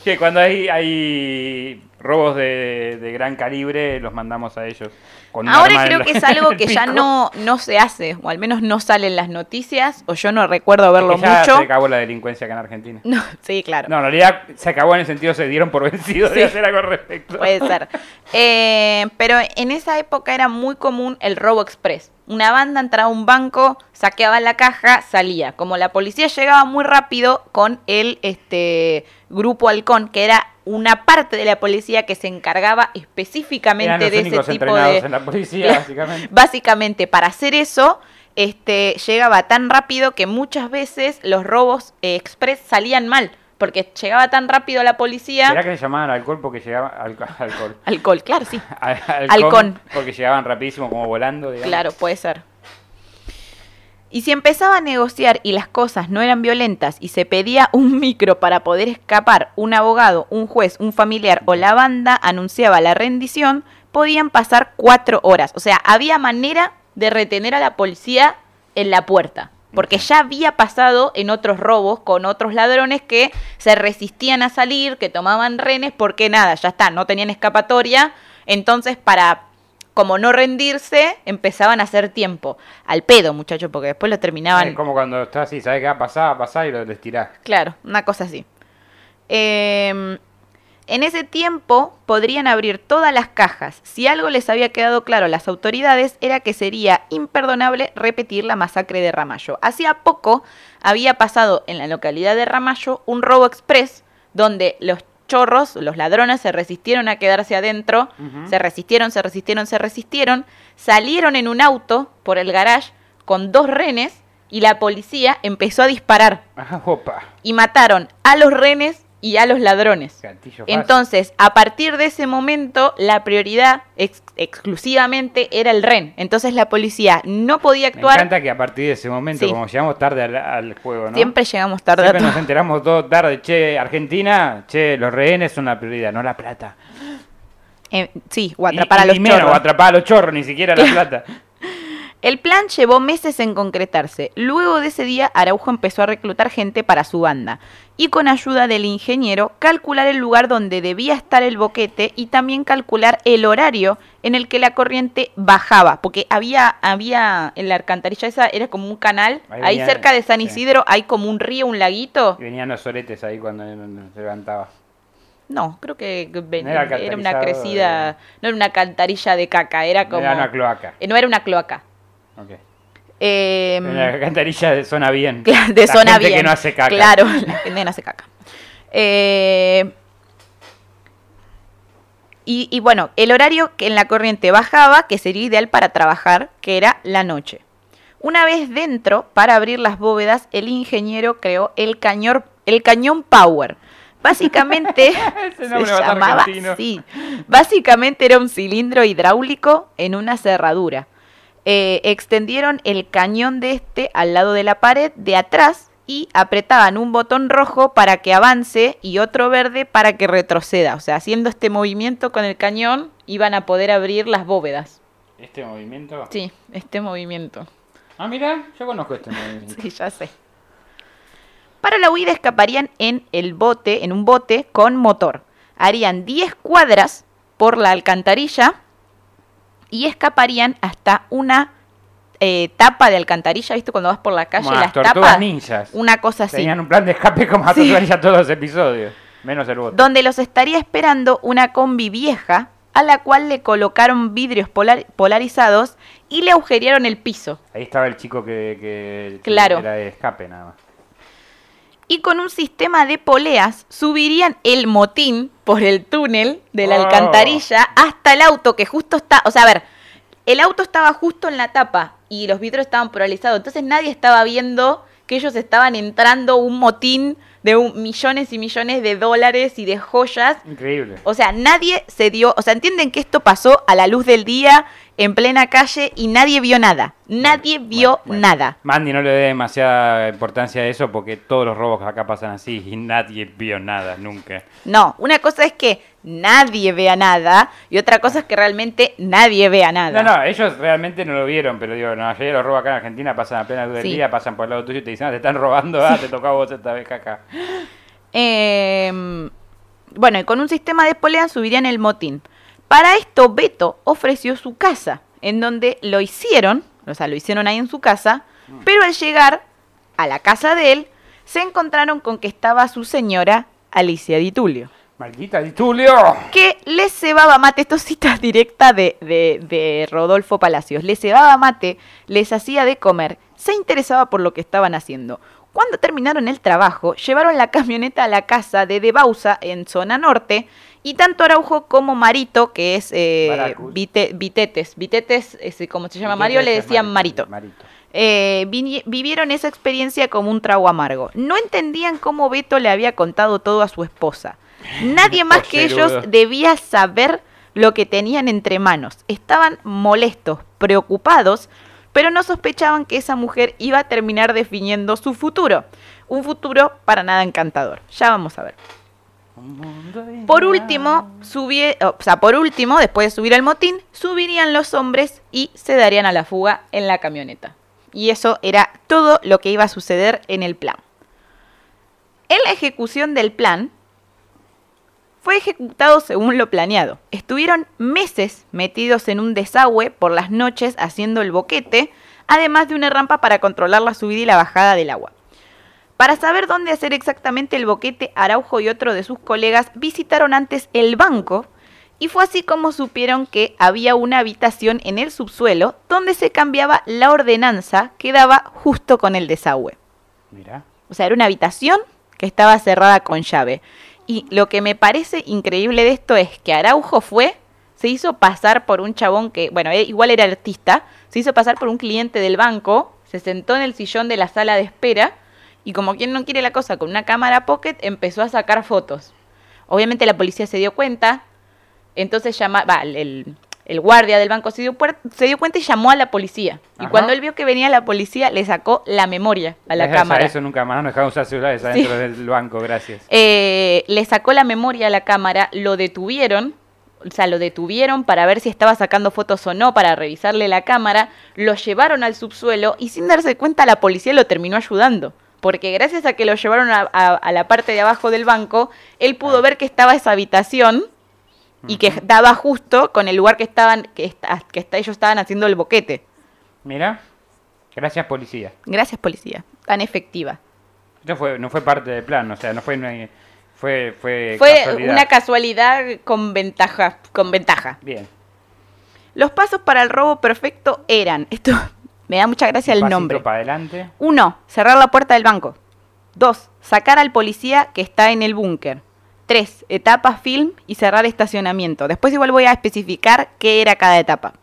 Que cuando hay, hay robos de, de gran calibre, los mandamos a ellos. con Ahora creo que es algo que ya no, no se hace, o al menos no sale en las noticias, o yo no recuerdo verlo ya mucho. se acabó la delincuencia acá en Argentina. No, sí, claro. No, en realidad se acabó en el sentido se dieron por vencidos Sí. de hacer algo al respecto. Puede ser. Eh, pero en esa época era muy común el robo express. Una banda entraba a un banco, saqueaba la caja, salía. Como la policía llegaba muy rápido con el este, grupo halcón, que era una parte de la policía que se encargaba específicamente de ese tipo de... en la policía, básicamente. Básicamente, para hacer eso, este, llegaba tan rápido que muchas veces los robos eh, express salían mal. Porque llegaba tan rápido la policía... ¿Será que se llamaban alcohol porque llegaban alco- alcohol? Alcohol, claro, sí. Al- Halcón. Porque llegaban rapidísimo como volando, digamos. Claro, puede ser. Y si empezaba a negociar y las cosas no eran violentas y se pedía un micro para poder escapar, un abogado, un juez, un familiar o la banda anunciaba la rendición, podían pasar cuatro horas. O sea, había manera de retener a la policía en la puerta. Porque ya había pasado en otros robos con otros ladrones que se resistían a salir, que tomaban renes, porque nada, ya está, no tenían escapatoria. Entonces, para como no rendirse, empezaban a hacer tiempo. Al pedo, muchachos, porque después lo terminaban. Es como cuando estás así, ¿sabes qué va a pasar? Va a pasar y lo les tirás. Claro, una cosa así. Eh, En ese tiempo podrían abrir todas las cajas. Si algo les había quedado claro a las autoridades era que sería imperdonable repetir la masacre de Ramallo. Hacía poco había pasado en la localidad de Ramallo un robo express donde los chorros, los ladrones se resistieron a quedarse adentro, se resistieron, se resistieron, se resistieron, salieron en un auto por el garage con dos renes y la policía empezó a disparar Ah, opa. y mataron a los renes y a los ladrones. Entonces, a partir de ese momento, la prioridad ex- exclusivamente era el ren. Entonces la policía no podía Me actuar. encanta que a partir de ese momento, Sí. como llegamos tarde al, al juego, ¿no? Siempre llegamos tarde a Siempre todo. nos enteramos todo tarde. Che, Argentina, che, los rehenes son la prioridad, no la plata. Eh, sí, o Y- atrapar a y los menos, chorros. o atrapar a los chorros, ni siquiera la plata. El plan llevó meses en concretarse. Luego de ese día, Araujo empezó a reclutar gente para su banda y con ayuda del ingeniero calcular el lugar donde debía estar el boquete y también calcular el horario en el que la corriente bajaba, porque había había en la alcantarilla esa era como un canal, Ahí cerca de San sí. Isidro hay como un río, un laguito. Y venían los soretes ahí cuando se levantaba. No, creo que ven- No era era, una crecida, no era una alcantarilla de caca, era como Era una cloaca. eh, no era una cloaca. Em, Una alcantarilla de zona bien. De La zona gente bien. que no hace caca. Claro, la gente no hace caca. Eh, y, y bueno, el horario que en la corriente bajaba, que sería ideal para trabajar, que era la noche. Una vez dentro, para abrir las bóvedas, el ingeniero creó el cañón, el cañón Power. Básicamente se llamaba así. Básicamente era un cilindro hidráulico en una cerradura. Eh, extendieron el cañón de este al lado de la pared de atrás y apretaban un botón rojo para que avance y otro verde para que retroceda. O sea, haciendo este movimiento con el cañón iban a poder abrir las bóvedas. ¿Este movimiento? Sí, este movimiento. Ah, mira, yo conozco este movimiento. Sí, ya sé. Para la huida escaparían en el bote, en un bote con motor. Harían 10 cuadras por la alcantarilla y escaparían hasta una eh, tapa de alcantarilla, ¿viste? Cuando vas por la calle, Como las tapas. ninjas. Una cosa así. Tenían un plan de escape como a Sí. todos los episodios. Menos el bote. Donde los estaría esperando una combi vieja a la cual le colocaron vidrios polar- polarizados y le agujerearon el piso. Ahí estaba el chico que, que Claro. era de escape nada más. Y con un sistema de poleas subirían el motín por el túnel de la Oh. alcantarilla hasta el auto que justo está, o sea, a ver, el auto estaba justo en la tapa y los vidrios estaban polarizados, entonces nadie estaba viendo que ellos estaban entrando un motín de un- millones y millones de dólares y de joyas. Increíble. O sea, nadie se dio, o sea, entienden que esto pasó a la luz del día, en plena calle, y nadie vio nada. Nadie vio Bueno, bueno. nada. Mandy no le dé demasiada importancia a eso porque todos los robos acá pasan así y nadie vio nada nunca. No, una cosa es que nadie vea nada y otra cosa es que realmente nadie vea nada. No, no, ellos realmente no lo vieron, pero digo, no, ayer los robos acá en Argentina pasan a plena luz del Sí. día, pasan por el lado tuyo y te dicen, ah, te están robando, ah, te tocó a vos esta vez acá. Eh, bueno, y con un sistema de poleas subirían el motín. Para esto, Beto ofreció su casa, en donde lo hicieron, o sea, lo hicieron ahí en su casa, pero al llegar a la casa de él, se encontraron con que estaba su señora Alicia Di Tulio. Maldita Di Tulio. que les cebaba mate, esto es cita directa de, de, de Rodolfo Palacios, les cebaba mate, les hacía de comer, se interesaba por lo que estaban haciendo. Cuando terminaron el trabajo, llevaron la camioneta a la casa de De Bausa en zona norte y tanto Araujo como Marito, que es eh. Vite- Vitetes, Vitetes, es como se llama Mario, le decían Marito. Marito. Eh, vivieron esa experiencia como un trago amargo. No entendían cómo Beto le había contado todo a su esposa. Nadie más que ellos debía saber lo que tenían entre manos. Estaban molestos, preocupados, pero no sospechaban que esa mujer iba a terminar definiendo su futuro. Un futuro para nada encantador. Ya vamos a ver. Por último, subie- o sea, por último, después de subir al motín, subirían los hombres y se darían a la fuga en la camioneta. Y eso era todo lo que iba a suceder en el plan. En la ejecución del plan, fue ejecutado según lo planeado. Estuvieron meses metidos en un desagüe por las noches haciendo el boquete, además de una rampa para controlar la subida y la bajada del agua. Para saber dónde hacer exactamente el boquete, Araujo y otro de sus colegas visitaron antes el banco y fue así como supieron que había una habitación en el subsuelo donde se cambiaba la ordenanza que daba justo con el desagüe. Mira. O sea, era una habitación que estaba cerrada con llave. Y lo que me parece increíble de esto es que Araujo fue, se hizo pasar por un chabón que, bueno, eh, igual era artista, se hizo pasar por un cliente del banco, se sentó en el sillón de la sala de espera y como quien no quiere la cosa con una cámara pocket empezó a sacar fotos. Obviamente la policía se dio cuenta, entonces llama, va, el, el guardia del banco se dio, se dio cuenta y llamó a la policía. Y cuando él vio que venía la policía, le sacó la memoria a la cámara. Eso nunca más, no dejaron usar celulares adentro del banco, gracias. Eh, le sacó la memoria a la cámara, lo detuvieron, o sea, lo detuvieron para ver si estaba sacando fotos o no, para revisarle la cámara, lo llevaron al subsuelo y sin darse cuenta la policía lo terminó ayudando. Porque gracias a que lo llevaron a, a- a la parte de abajo del banco, él pudo ver que estaba esa habitación y que daba justo con el lugar que estaban, que, esta- que ellos estaban haciendo el boquete. Mira, gracias policía. Gracias, policía. Tan efectiva. Esto fue, no fue parte del plan, o sea, no fue una- fue fue, Fue casualidad. una casualidad con ventaja, con ventaja. Bien. Los pasos para el robo perfecto eran, esto me da mucha gracia el nombre. para adelante. Uno, cerrar la puerta del banco. Dos, sacar al policía que está en el búnker. Tres, etapa film y cerrar estacionamiento. Después igual voy a especificar qué era cada etapa.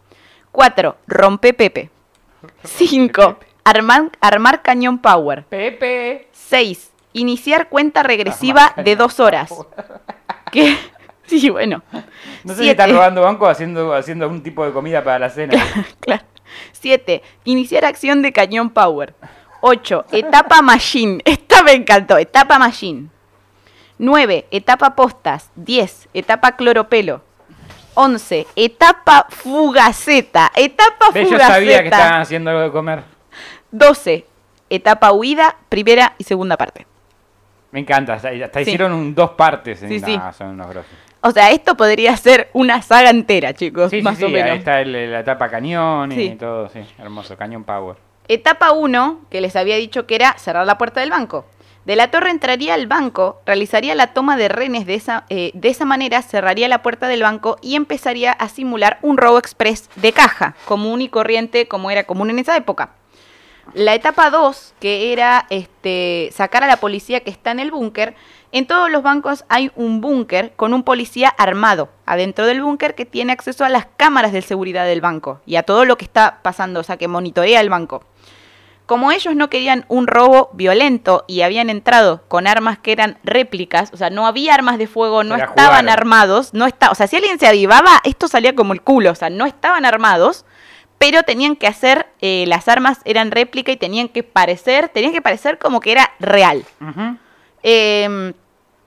Cuatro, rompe Pepe. Cinco, armar, armar cañón power. Pepe. 6. Iniciar cuenta regresiva de dos horas. ¿Qué? Sí, bueno. No sé si está Siete. robando banco haciendo, haciendo algún tipo de comida para la cena. Claro. 7. Iniciar acción de cañón power. 8. Etapa machine. Esta me encantó. Etapa machine. 9. Etapa postas. 10. Etapa cloropelo. 11. Etapa fugaceta. Etapa Ve, Yo fugaceta. sabía que estaban haciendo algo de comer. 12. Etapa huida, primera y segunda parte. Me encanta, hasta, hasta Sí. hicieron un dos partes. Sí, Nah, sí. Son unos grosos. O sea, esto podría ser una saga entera, chicos, Sí, sí, más sí, o menos. ahí está el- la etapa cañón y Sí. todo, sí, hermoso, cañón power. Etapa 1, que les había dicho que era cerrar la puerta del banco. De la torre entraría al banco, realizaría la toma de renes de esa, eh, de esa manera, cerraría la puerta del banco y empezaría a simular un robo express de caja, común y corriente como era común en esa época. La etapa 2, que era este, sacar a la policía que está en el búnker, en todos los bancos hay un búnker con un policía armado adentro del búnker que tiene acceso a las cámaras de seguridad del banco y a todo lo que está pasando, o sea, que monitorea el banco. Como ellos no querían un robo violento y habían entrado con armas que eran réplicas, o sea, no había armas de fuego, no estaban armados, no está, o sea, si alguien se avivaba, esto salía como el culo, o sea, no estaban armados, pero tenían que hacer, eh, las armas eran réplica y tenían que parecer, tenían que parecer como que era real. Eh,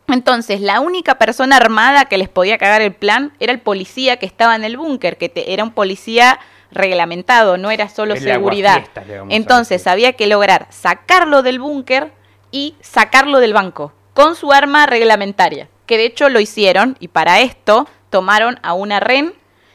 entonces, la única persona armada que les podía cagar el plan era el policía que estaba en el búnker, que te- era un policía reglamentado, no era solo El seguridad. Entonces, había que lograr sacarlo del búnker y sacarlo del banco con su arma reglamentaria, que de hecho lo hicieron y para esto tomaron a una ren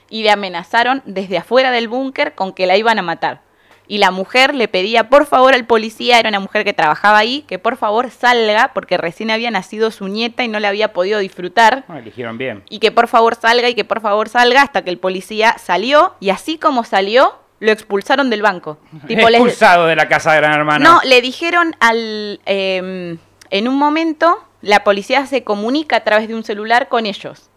y le amenazaron desde afuera del búnker con que la iban a matar. Y la mujer le pedía por favor al policía, era una mujer que trabajaba ahí, que por favor salga porque recién había nacido su nieta y no la había podido disfrutar. Bueno, eligieron bien. Y que por favor salga y que por favor salga hasta que el policía salió y así como salió, lo expulsaron del banco. Tipo, les- Expulsado de la casa de Gran Hermano. no, le dijeron al... eh, en un momento, la policía se comunica a través de un celular con ellos.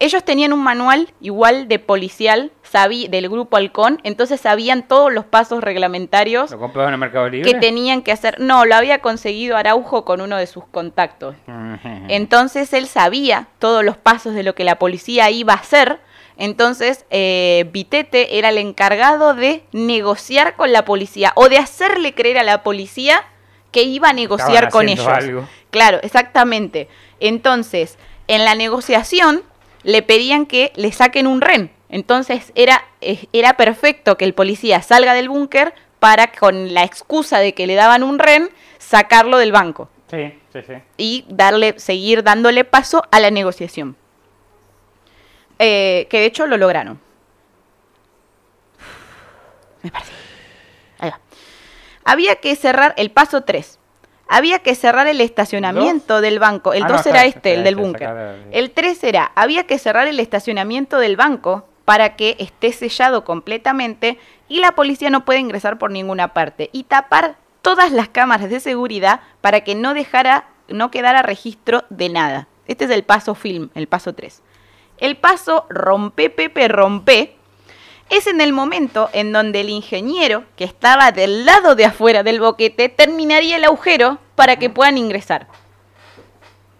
Ellos tenían un manual igual de policial sabí, del grupo Halcón, entonces sabían todos los pasos reglamentarios ¿Lo compró en el Mercado Libre? que tenían que hacer. No, lo había conseguido Araujo con uno de sus contactos. Ujú. Entonces él sabía todos los pasos de lo que la policía iba a hacer. Entonces eh, Vitete era el encargado de negociar con la policía o de hacerle creer a la policía que iba a negociar Estaban con ellos. algo. Claro, exactamente. Entonces, en la negociación le pedían que le saquen un ren. Entonces era, era perfecto que el policía salga del búnker para, con la excusa de que le daban un ren, sacarlo del banco Sí, sí, sí. y darle, seguir dándole paso a la negociación. Eh, que de hecho lo lograron. Me parece. Ahí va. Había que cerrar el paso 3. Había que cerrar el estacionamiento del banco. El Ah, no, 2 está era este, el del búnker. El 3 era, había que cerrar el estacionamiento del banco para que esté sellado completamente y la policía no puede ingresar por ninguna parte. Y tapar todas las cámaras de seguridad para que no dejara, no quedara registro de nada. Este es el paso film, el paso 3. El paso rompe, Pepe, rompe, es en el momento en donde el ingeniero, que estaba del lado de afuera del boquete, terminaría el agujero para que puedan ingresar.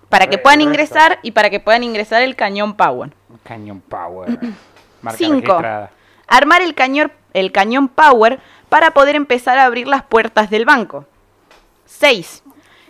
Para que puedan ingresar y para que puedan ingresar el cañón Power. Cañón Power. Marca 5. registrada. Armar el cañón, el cañón Power para poder empezar a abrir las puertas del banco. 6.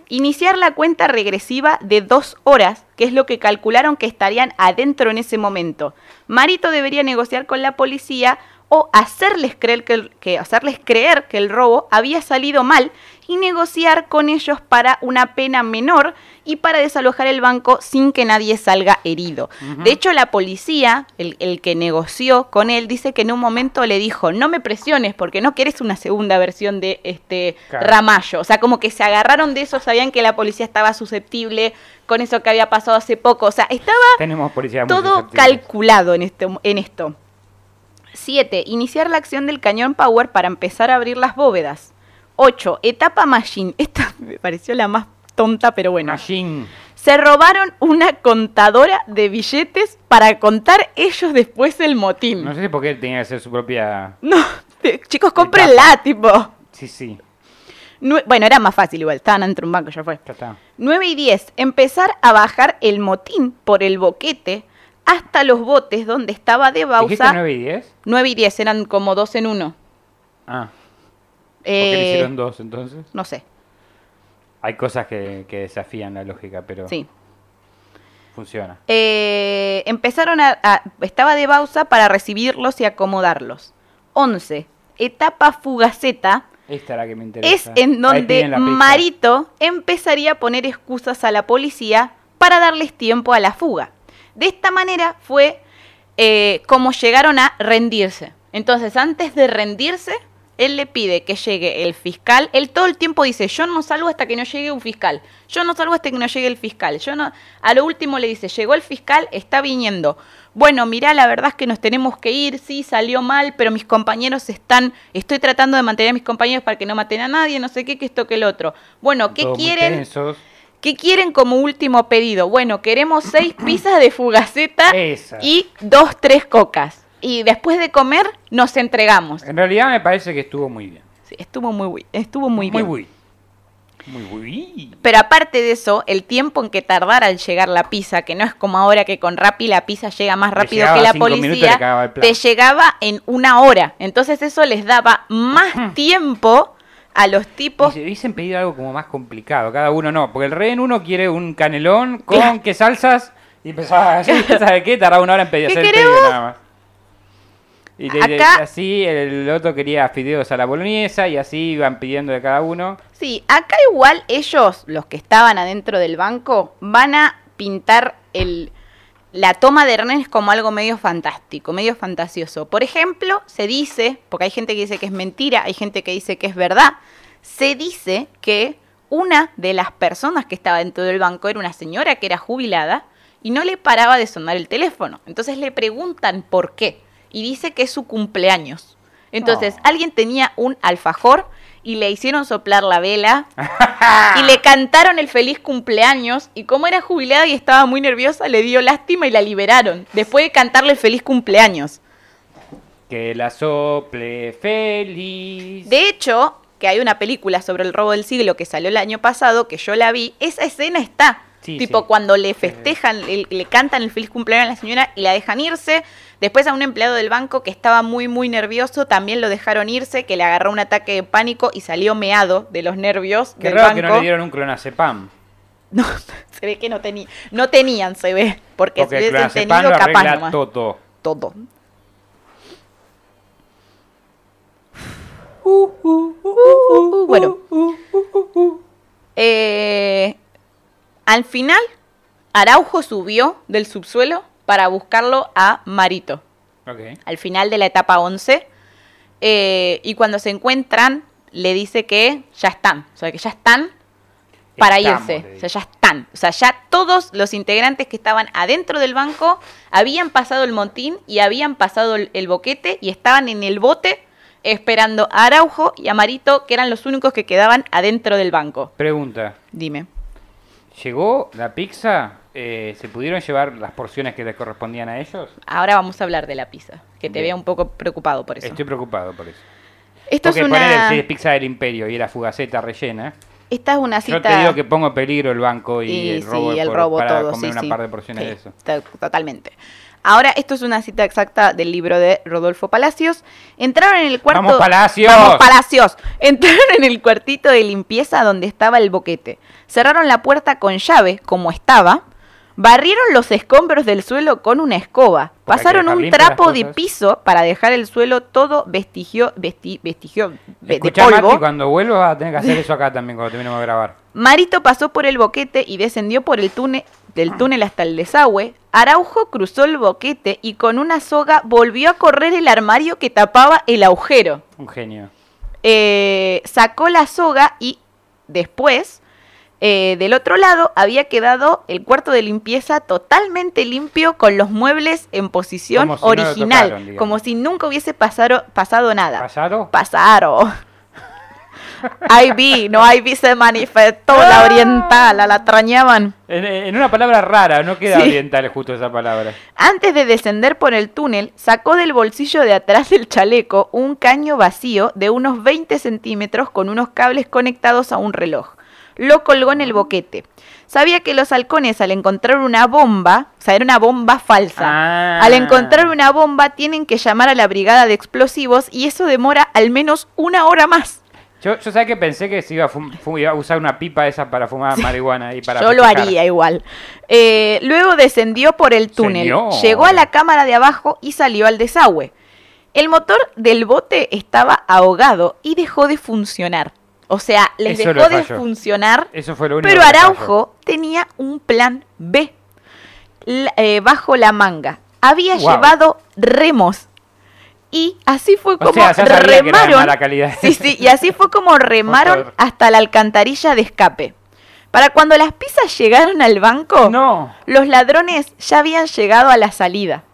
Iniciar la cuenta regresiva de dos horas, que es lo que calcularon que estarían adentro en ese momento. Marito debería negociar con la policía o hacerles creer que, el- que- hacerles creer que el robo había salido mal y negociar con ellos para una pena menor y para desalojar el banco sin que nadie salga herido. De hecho, la policía, el, el que negoció con él, dice que en un momento le dijo, no me presiones porque no quieres una segunda versión de este Claro. Ramallo. O sea, como que se agarraron de eso, sabían que la policía estaba susceptible con eso que había pasado hace poco. O sea, estaba Tenemos todo calculado en, este, en esto. 7. Iniciar la acción del cañón Power para empezar a abrir las bóvedas. 8. Etapa Machine. Esta me pareció la más tonta, pero bueno. Machine. Se robaron una contadora de billetes para contar ellos después el motín. No sé si por qué tenía que ser su propia. No, te- chicos, cómprenla, tipo. Sí, sí. Nue- bueno, era más fácil igual, estaban dentro de un banco, ya fue. Ya está. 9 y 10. Empezar a bajar el motín por el boquete hasta los botes donde estaba de ¿Dijiste Bausa. 9 y 10? 9 y 10 eran como dos en uno. Ah. ¿Por qué le Eh, hicieron dos entonces? no sé, Hay cosas que, que desafían la lógica, pero sí. funciona. Eh, empezaron a, a- Estaba de Bausa para recibirlos y acomodarlos. 11. Etapa fugaceta. Esta es la que me Es interesa. en Ahí donde. Marito empezaría a poner excusas a la policía para darles tiempo a la fuga. De esta manera fue eh, como llegaron a rendirse. Entonces, antes de rendirse, él le pide que llegue el fiscal. Él todo el tiempo dice, yo no salgo hasta que no llegue un fiscal. Yo no salgo hasta que no llegue el fiscal. Yo no... A lo último le dice, llegó el fiscal, está viniendo. Bueno, mirá, la verdad es que nos tenemos que ir, sí, salió mal, pero mis compañeros están... Estoy tratando de mantener a mis compañeros para que no maten a nadie, no sé qué, que esto, que el otro. Bueno, ¿qué Todos quieren? ¿Qué quieren como último pedido? Bueno, queremos seis pizzas de fugaceta Esa. y dos, tres cocas. Y después de comer, nos entregamos. En realidad me parece que estuvo muy bien. Sí, estuvo muy, estuvo muy, muy bien. Muy bui. Pero aparte de eso, el tiempo en que tardara al llegar la pizza, que no es como ahora que con Rappi la pizza llega más rápido que la y policía, te llegaba en una hora. Entonces eso les daba más tiempo a los tipos. Dice, dicen pedir algo como más complicado, cada uno no, porque el rehén uno quiere un canelón con qué salsas y empezaba así, ¿sabes qué? Tardaba una hora en pedir, ¿Qué hacer el pedido nada más. Y de- de- Acá- así el otro quería fideos a la boloñesa y así iban pidiendo de cada uno. Sí, acá igual ellos, los que estaban adentro del banco, van a pintar el, la toma de rehenes como algo medio fantástico, medio fantasioso. Por ejemplo, se dice, porque hay gente que dice que es mentira, hay gente que dice que es verdad, se dice que una de las personas que estaba dentro del banco era una señora que era jubilada y no le paraba de sonar el teléfono. Entonces le preguntan por qué y dice que es su cumpleaños. Entonces Oh. alguien tenía un alfajor y le hicieron soplar la vela y le cantaron el feliz cumpleaños y como era jubilada y estaba muy nerviosa le dio lástima y la liberaron después de cantarle el feliz cumpleaños. Que la sople feliz. De hecho, que hay una película sobre el robo del siglo que salió el año pasado, que yo la vi, esa escena está. Sí, tipo, sí. cuando le festejan, le, le cantan el feliz cumpleaños a la señora y la dejan irse. Después a un empleado del banco que estaba muy, muy nervioso, también lo dejaron irse, que le agarró un ataque de pánico y salió meado de los nervios Qué del raro banco. que no le dieron un clonazepam. No, se ve que no tenía, no tenían, se ve, porque, Porque si el hubiesen tenido lo capaz nomás. todo. todo. bueno, eh, al final, Araujo subió del subsuelo para buscarlo a Marito, al final de la etapa 11. eh, y cuando se encuentran, le dice que ya están, o sea, que ya están para Estamos, irse. O sea, ya están. O sea, ya todos los integrantes que estaban adentro del banco habían pasado el montín y habían pasado el, el boquete y estaban en el bote esperando a Araujo y a Marito, que eran los únicos que quedaban adentro del banco. Pregunta. Dime. ¿Llegó la pizza? Eh, ¿Se pudieron llevar las porciones que les correspondían a ellos? Ahora vamos a hablar de la pizza, que te vea un poco preocupado por eso. Estoy preocupado por eso. Esto Porque es una, si es pizza del imperio y era fugaceta rellena, esta es una yo cita... te digo que pongo en peligro el banco y, Y el robo, sí, el por- robo para todo, comer sí, una sí. par de porciones de eso. to- Totalmente. Ahora, esto es una cita exacta del libro de Rodolfo Palacios. Entraron en el cuarto... ¡Vamos, Palacios! ¡Vamos, Palacios! Entraron en el cuartito de limpieza donde estaba el boquete. Cerraron la puerta con llave, como estaba. Barrieron los escombros del suelo con una escoba. Porque Pasaron un trapo de piso para dejar el suelo todo vestigio, vesti- vestigio de- de Escuchá, polvo. Mati, cuando vuelvas vas a tener que hacer eso acá también, cuando terminemos de grabar. Marito pasó por el boquete y descendió por el túnel, del túnel hasta el desagüe. Araujo cruzó el boquete y con una soga volvió a correr el armario que tapaba el agujero. Un genio. Eh, sacó la soga y después, eh, del otro lado, había quedado el cuarto de limpieza totalmente limpio con los muebles en posición Como si no lo original, tocaron, como si nunca hubiese pasado, pasado nada. ¿Pasado? Pasaron. Ivy, no Ivy se manifestó, la oriental, la extrañaban. En, en una palabra rara, no queda Sí. oriental justo esa palabra. Antes de descender por el túnel, sacó del bolsillo de atrás del chaleco un caño vacío de unos 20 centímetros con unos cables conectados a un reloj. Lo colgó en el boquete. Sabía que los halcones al encontrar una bomba, o sea, era una bomba falsa, Ah. al encontrar una bomba tienen que llamar a la brigada de explosivos y eso demora al menos una hora más. Yo, yo sabía que pensé que se iba a, iba usar una pipa esa para fumar marihuana y para Yo lo haría igual. Eh, luego descendió por el túnel, Señor. llegó a la cámara de abajo y salió al desagüe. El motor del bote estaba ahogado y dejó de funcionar. O sea, les Eso dejó de funcionar. Eso fue lo único Pero. Araujo tenía un plan B eh, bajo la manga. Había Wow. llevado remos. Y así fue como sea, remaron. Sí, sí, y así fue como remaron hasta la alcantarilla de escape. Para cuando las pizzas llegaron al banco, No. los ladrones ya habían llegado a la salida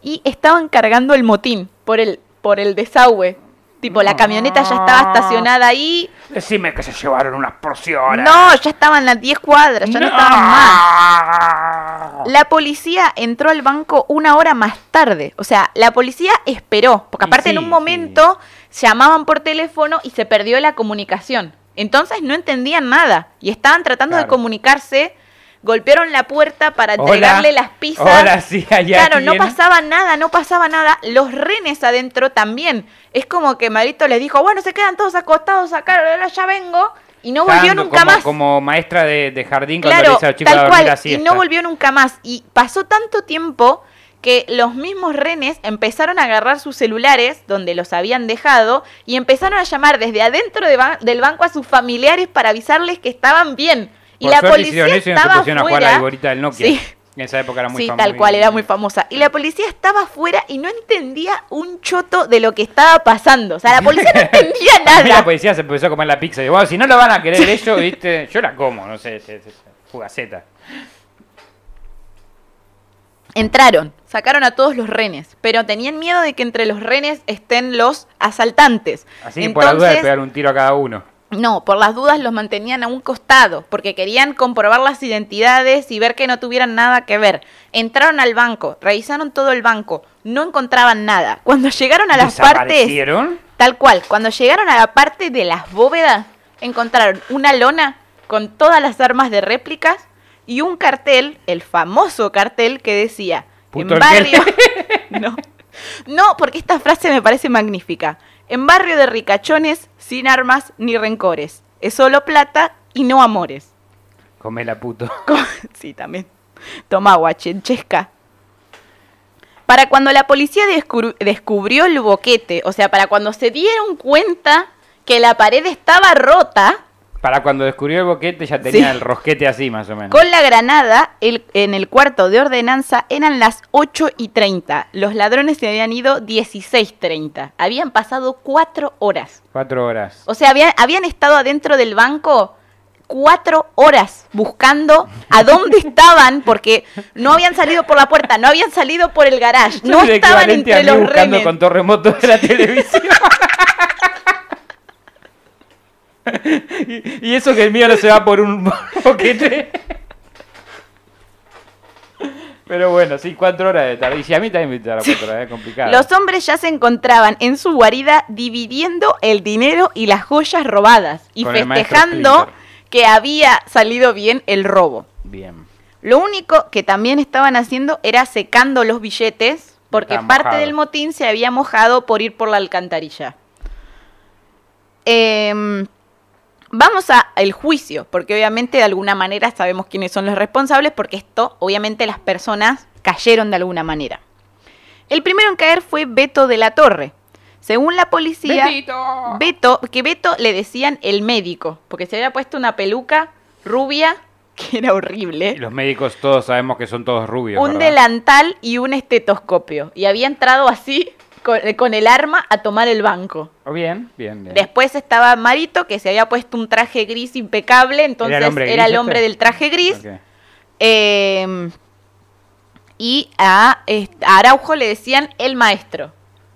y estaban cargando el motín por el, por el desagüe. Tipo, la camioneta ya estaba estacionada ahí. Decime que se llevaron unas porciones. No, ya estaban las 10 cuadras, ya no, estaban más. La policía entró al banco una hora más tarde. O sea, la policía esperó, porque aparte en sí, un momento llamaban por teléfono y se perdió la comunicación. Entonces no entendían nada y estaban tratando de comunicarse. Golpearon la puerta para Hola. entregarle las pizzas. Hola, sí, hay Claro, no alguien. pasaba nada, no pasaba nada. Los renes adentro también. Es como que Marito les dijo, bueno, se quedan todos acostados acá, ahora ya vengo. Y no volvió Tanto nunca como, más. Como maestra de, de jardín cuando le Claro, dice a los chicos a tal dormir cual. la Y no volvió nunca más. Y pasó tanto tiempo que los mismos renes empezaron a agarrar sus celulares donde los habían dejado y empezaron a llamar desde adentro de ba- del banco a sus familiares para avisarles que estaban bien. Y la policía estaba pusieron a jugar a afuera. la viborita del Nokia. Sí. En esa época era muy Sí, famosa. tal cual, era muy famosa. Y la policía estaba afuera y no entendía un choto de lo que estaba pasando. O sea, la policía no entendía A mí la nada. policía se empezó a comer la pizza. Y bueno, si no lo van a querer ellos, viste, yo la como, no sé, fugaceta. Entraron, sacaron a todos los renes, pero tenían miedo de que entre los renes estén los asaltantes. Así que por la duda de pegar un tiro a cada uno. No, por las dudas los mantenían a un costado, porque querían comprobar las identidades y ver que no tuvieran nada que ver. Entraron al banco, revisaron todo el banco, no encontraban nada. Cuando llegaron a las partes, tal cual, cuando llegaron a la parte de las bóvedas, encontraron una lona con todas las armas de réplicas y un cartel, el famoso cartel que decía, Puto en barrio... no, no, porque esta frase me parece magnífica. En barrio de ricachones, sin armas ni rencores. Es solo plata y no amores. Comela, puto. Sí, también. Toma guachenchesca. Para cuando la policía descubrió el boquete, o sea, para cuando se dieron cuenta que la pared estaba rota, Para cuando descubrió el boquete ya tenía Sí. el rosquete así, más o menos. con la granada el- en el cuarto de ordenanza eran las 8 y 30. Los ladrones se habían ido 16.30. Habían pasado cuatro horas. Cuatro horas. O sea, habían, habían estado adentro del banco cuatro horas buscando a dónde estaban, porque no habían salido por la puerta, no habían salido por el garage, no estaban entre los buscando remes. con terremoto de la televisión. y, y eso que el mío no se va por un boquete. Pero bueno, sí, cuatro horas de tarde. Y si a mí también me tarda cuatro horas, es complicado. Los hombres ya se encontraban en su guarida dividiendo el dinero y las joyas robadas y Con festejando que había salido bien el robo. Bien. Lo único que también estaban haciendo era secando los billetes porque parte del motín se había mojado por ir por la alcantarilla. Em, vamos a el juicio, porque obviamente de alguna manera sabemos quiénes son los responsables, porque esto, obviamente, las personas cayeron de alguna manera. El primero en caer fue Beto de la Torre. Según la policía, ¡Betito! Beto, que Beto le decían el médico, porque se había puesto una peluca rubia que era horrible Y los médicos todos sabemos que son todos rubios. un ¿verdad? delantal y un estetoscopio. Y había entrado así con, con el arma a tomar el banco. Oh, bien, bien, bien. Después estaba Marito, que se había puesto un traje gris impecable, entonces ¿Era el hombre era gris el hombre este? del traje gris. Eh, y a, est- a Araujo le decían el maestro.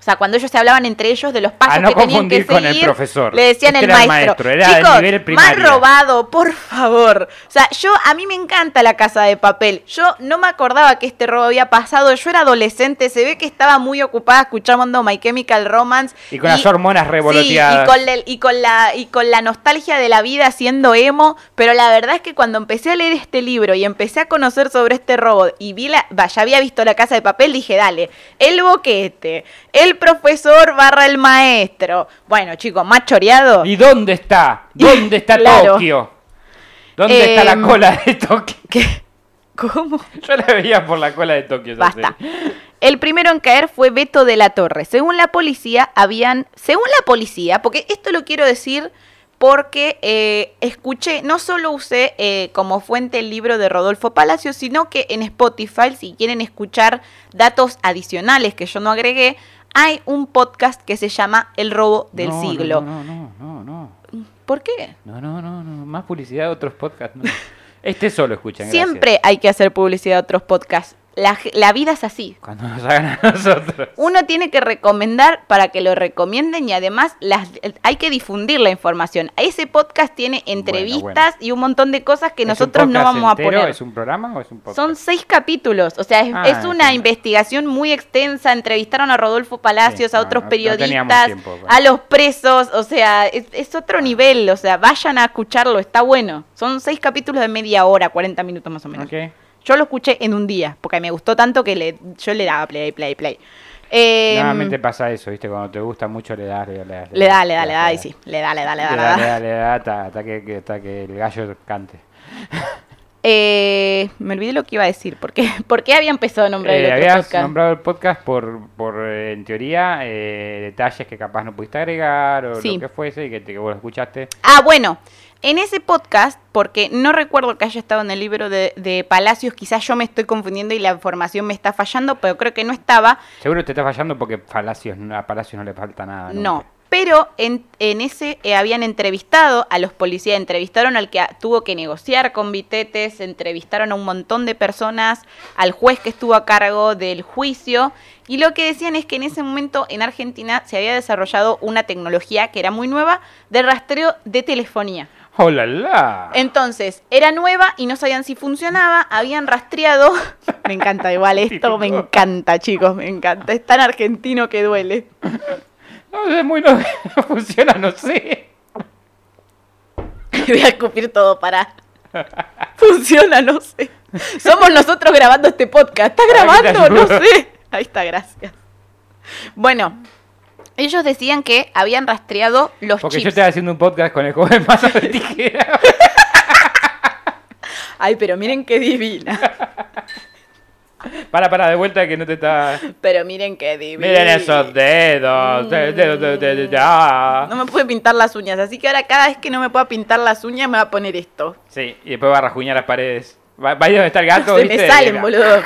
O sea, cuando ellos se hablaban entre ellos de los pasos A no que tenían que confundir con el seguir, profesor. le decían Este el era maestro. maestro, era Chicos, nivel más robado, por favor. O sea, yo a mí me encanta la casa de papel. Yo no me acordaba que este robo había pasado. Yo era adolescente, se ve que estaba muy ocupada escuchando My Chemical Romance Y con las hormonas Sí, revoloteadas. y con, el- y con la y con la nostalgia de la vida siendo emo, pero la verdad es que cuando empecé a leer este libro y empecé a conocer sobre este robo y vi la, ya había visto la casa de papel, dije, dale, el boquete, el profesor barra el maestro. Bueno, chicos, más choreado. ¿Y dónde está? ¿Dónde está Claro. Tokio? ¿Dónde está la Em, cola de Tokio? ¿Qué? ¿Cómo? Yo la veía por la cola de Tokio. Basta. El primero en caer fue Beto de la Torre. Según la policía, habían. Según la policía, porque esto lo quiero decir porque eh, escuché, no solo usé eh, como fuente el libro de Rodolfo Palacio, sino que en Spotify, si quieren escuchar datos adicionales que yo no agregué, hay un podcast que se llama El robo del No, siglo. No, no, no, no, no. ¿Por qué? No, no, no, no. Más publicidad de otros podcasts. no. Este solo escuchan. Siempre hay que hacer publicidad de otros podcasts. La, vida es así. Cuando nos hagan a nosotros. Uno tiene que recomendar para que lo recomienden y además las, hay que difundir la información. Ese podcast tiene entrevistas bueno. y un montón de cosas que ¿Es un nosotros no vamos a poner. ¿Es un programa o es un podcast? Son seis capítulos, o sea, es, Ah, es una investigación muy extensa. Entrevistaron a Rodolfo Palacios, Sí, a otros no- no teníamos periodistas, tiempo, bueno. a los presos, o sea, es, es otro nivel, o sea, vayan a escucharlo, está bueno. Son seis capítulos de media hora, 40 minutos más o menos. Ok. Yo lo escuché en un día, porque me gustó tanto que le, yo le daba play, play, play. Eh, Normalmente pasa eso, ¿viste? Cuando te gusta mucho le das, le das, le das. le da, le da, le da, y sí, le da, le da, le Le da, le da, le da, le da, hasta, que, hasta que el gallo cante. Eh, me olvidé lo que iba a decir. ¿Por qué, ¿Por qué había empezado a nombrar el Eh, otro habías podcast? nombrado el podcast por, por eh, en teoría, eh, detalles que capaz no pudiste agregar o Sí. lo que fuese y que, te, que vos lo escuchaste. Ah, bueno, en ese podcast, porque no recuerdo que haya estado en el libro de, de Palacios, quizás yo me estoy confundiendo y la información me está fallando, pero creo que no estaba. Seguro te está fallando porque Palacios, a Palacios no le falta nada. No. Pero en, en ese eh, habían entrevistado a los policías, entrevistaron al que a- tuvo que negociar con Vitetes, entrevistaron a un montón de personas, al juez que estuvo a cargo del juicio, y lo que decían es que en ese momento en Argentina se había desarrollado una tecnología que era muy nueva de rastreo de telefonía. ¡Hola, la! Entonces, era nueva y no sabían si funcionaba, habían rastreado. me encanta igual, esto me encanta, chicos, me encanta. Es tan argentino que duele. No, es muy no, no funciona, no sé. Voy a escupir todo para. Funciona, no sé. Somos nosotros grabando este podcast. ¿Está grabando? No sé. Ahí está, gracias. Bueno, ellos decían que habían rastreado los Porque yo estaba haciendo un podcast con el joven mazo de tijera. Ay, pero miren qué divina. para, para, de vuelta que no te está. Pero miren qué divina. Miren esos dedos. de- ah. No me puede pintar las uñas, así que ahora cada vez que no me pueda pintar las uñas me va a poner esto. Sí, y después va a rajuñar las paredes. Va, va a ir donde está el gato, se ¿viste? me salen, boludo.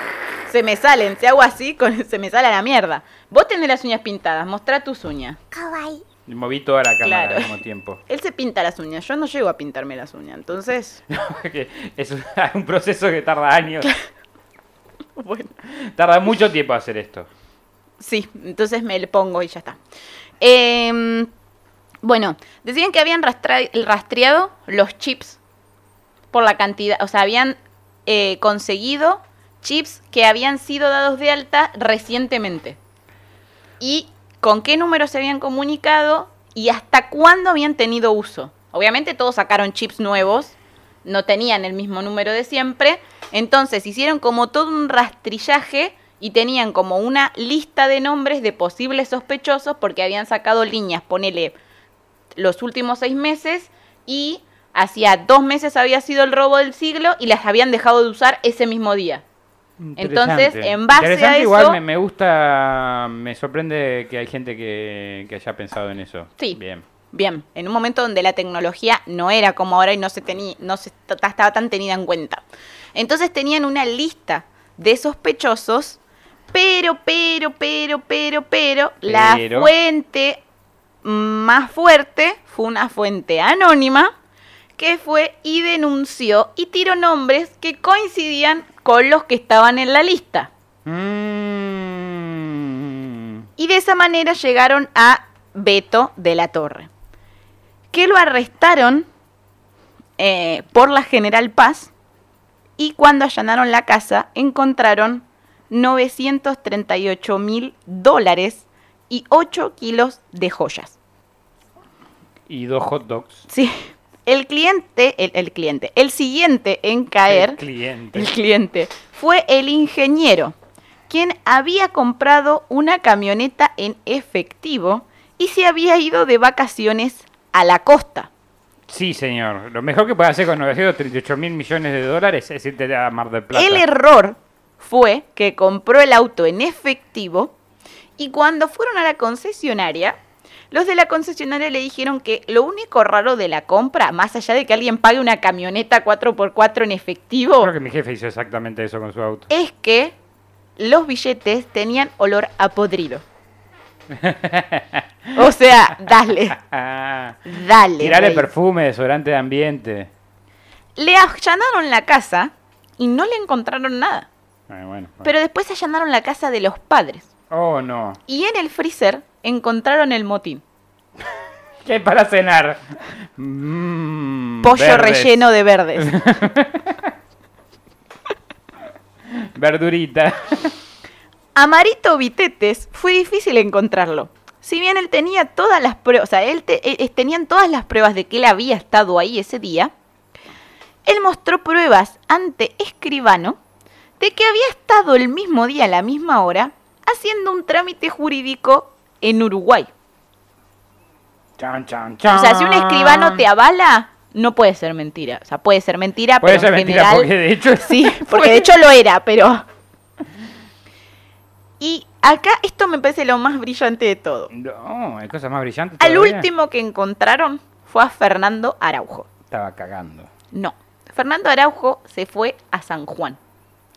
Se me salen. Si hago así, con- se me sale a la mierda. Vos tenés las uñas pintadas, mostrá tus uñas. Moví toda la cámara Claro. al mismo tiempo. Él se pinta las uñas, yo no llego a pintarme las uñas, entonces, Que es un, proceso que tarda años. bueno, Tarda mucho tiempo hacer esto. sí, entonces me le pongo y ya está. Em, bueno, decían que habían rastreado los chips por la cantidad, o sea, habían eh, conseguido chips que habían sido dados de alta recientemente. Y con qué número se habían comunicado y hasta cuándo habían tenido uso. Obviamente todos sacaron chips nuevos, no tenían el mismo número de siempre, entonces hicieron como todo un rastrillaje y tenían como una lista de nombres de posibles sospechosos porque habían sacado líneas, ponele los últimos seis meses y hacía dos meses había sido el robo del siglo y las habían dejado de usar ese mismo día. Entonces, en base a Interesante, igual eso- me, me gusta, me sorprende que hay gente que, que haya pensado en eso. Sí. Bien. Bien, en un momento donde la tecnología no era como ahora y no se tenía, no se estaba tan tenida en cuenta. Entonces tenían una lista de sospechosos, pero, pero, pero, pero, pero, la Pero. fuente más fuerte fue una fuente anónima que fue y denunció y tiró nombres que coincidían con los que estaban en la lista. Mm. Y de esa manera llegaron a Beto de la Torre, que lo arrestaron eh, por la General Paz y cuando allanaron la casa encontraron 938 mil dólares y 8 kilos de joyas. Y dos hot dogs. Sí, el cliente, el, el cliente, el siguiente en caer... El cliente. El cliente fue el ingeniero, quien había comprado una camioneta en efectivo y se había ido de vacaciones a la costa. Sí, señor. Lo mejor que puede hacer con 938 mil millones de dólares es irte a Mar del Plata. El error fue que compró el auto en efectivo y cuando fueron a la concesionaria, los de la concesionaria le dijeron que lo único raro de la compra, más allá de que alguien pague una camioneta 4x4 en efectivo, Creo que mi jefe hizo exactamente eso con su auto. es que los billetes tenían olor a podrido. O sea, dale, dale. tirale rey. perfume, desodorante de ambiente. Le allanaron la casa y no le encontraron nada. Ay, bueno, bueno. Pero después allanaron la casa de los padres. Oh, no. Y en el freezer encontraron el motín. ¿Qué hay para cenar? Mm, Pollo verdes. relleno de verdes. Verdurita. A Marito Vitetes fue difícil encontrarlo. Si bien él tenía todas las pruebas, o sea, él te- eh, tenían todas las pruebas de que él había estado ahí ese día, él mostró pruebas ante escribano de que había estado el mismo día a la misma hora haciendo un trámite jurídico en Uruguay. Chan, chan, chan. O sea, si un escribano te avala, no puede ser mentira. O sea, puede ser mentira, Puede pero ser en mentira general... porque de hecho... Sí, porque de hecho lo era, pero... Y acá esto me parece lo más brillante de todo. No, hay cosas más brillantes Al todavía. último que encontraron fue a Fernando Araujo. Estaba cagando. No, Fernando Araujo se fue a San Juan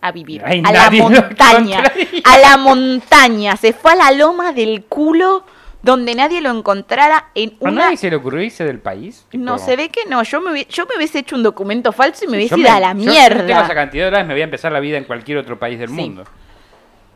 a vivir. Ay, a la montaña. A la montaña. Se fue a la loma del culo donde nadie lo encontrara en ¿A una... nadie se le ocurrió irse del país? No, se ve que no. Yo me, hubie- yo me hubiese hecho un documento falso y me hubiese yo ido me- a la yo- mierda. tengo esa cantidad de dólares, me voy a empezar la vida en cualquier otro país del Sí. mundo.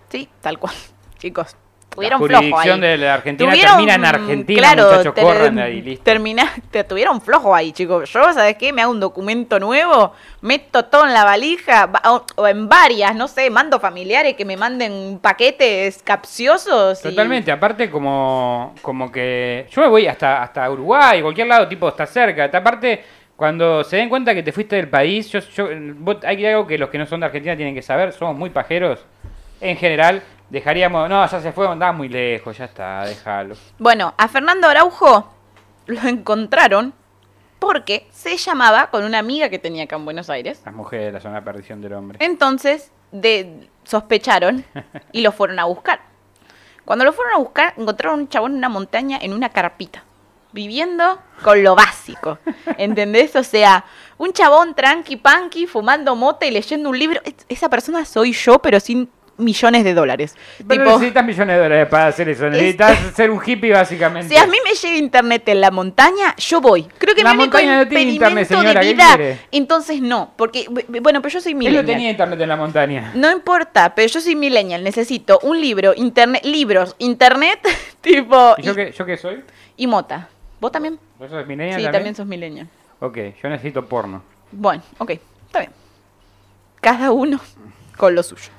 Sí, tal cual. Chicos, La tuvieron flojo ahí. de la Argentina Tuvieron, termina en Argentina, claro, muchachos, te- corran de ahí, listo. termina- te tuvieron flojo ahí, chicos. Yo, ¿sabes qué? Me hago un documento nuevo, meto todo en la valija, va- o, en varias, no sé, mando familiares que me manden paquetes capciosos. y- Totalmente, aparte como, como que yo me voy hasta, hasta Uruguay, cualquier lado, tipo, está cerca. Aparte, cuando se den cuenta que te fuiste del país, yo, yo, vos- hay algo que los que no son de Argentina tienen que saber, somos muy pajeros. En general, dejaríamos, no, ya se fue, andaba muy lejos, ya está, déjalo. Bueno, a Fernando Araujo lo encontraron porque se llamaba con una amiga que tenía acá en Buenos Aires. Las mujeres, la zona de perdición del hombre. Entonces, de, sospecharon y lo fueron a buscar. Cuando lo fueron a buscar, encontraron un chabón en una montaña en una carpita, viviendo con lo básico. ¿Entendés? O sea, un chabón tranqui panqui, fumando mota y leyendo un libro. Es- Esa persona soy yo, pero sin millones de dólares. Pero tipo, necesitas millones de dólares para hacer eso. Necesitas ser un hippie básicamente. si a mí me llega internet en la montaña, yo voy. Creo que La mi único montaña no tiene internet, señora, de ¿qué vida, entonces no, porque bueno, pero yo soy Él no millennial. tenía internet en la montaña. No importa, pero yo soy millennial, necesito un libro, internet, libros, internet, tipo ¿Y yo y, qué, yo qué soy? y mota. ¿Vos también? ¿Vos sos millennial sí, también? también sos millennial. Ok, yo necesito porno. Bueno, ok, está bien. Cada uno con lo suyo.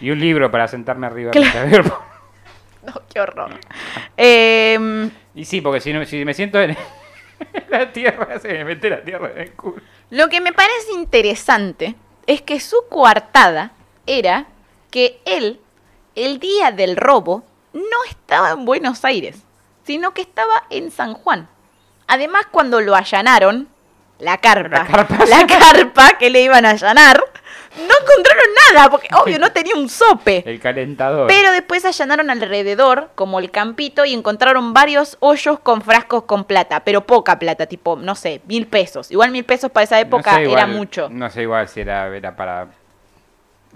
Y un libro para sentarme arriba. Claro. No, qué horror. Em, Y sí, porque si, no, si me siento en la tierra, se me mete la tierra en el culo. lo que me parece interesante es que su coartada era que él, el día del robo, no estaba en Buenos Aires, sino que estaba en San Juan. Además, cuando lo allanaron, la carpa, La carpa. la carpa que le iban a allanar, no encontraron nada, porque obvio no tenía un sope. El calentador. Pero después allanaron alrededor, como el campito, y encontraron varios hoyos con frascos con plata, pero poca plata, tipo, no sé, mil pesos. Igual mil pesos para esa No época era mucho. No sé igual si era, era para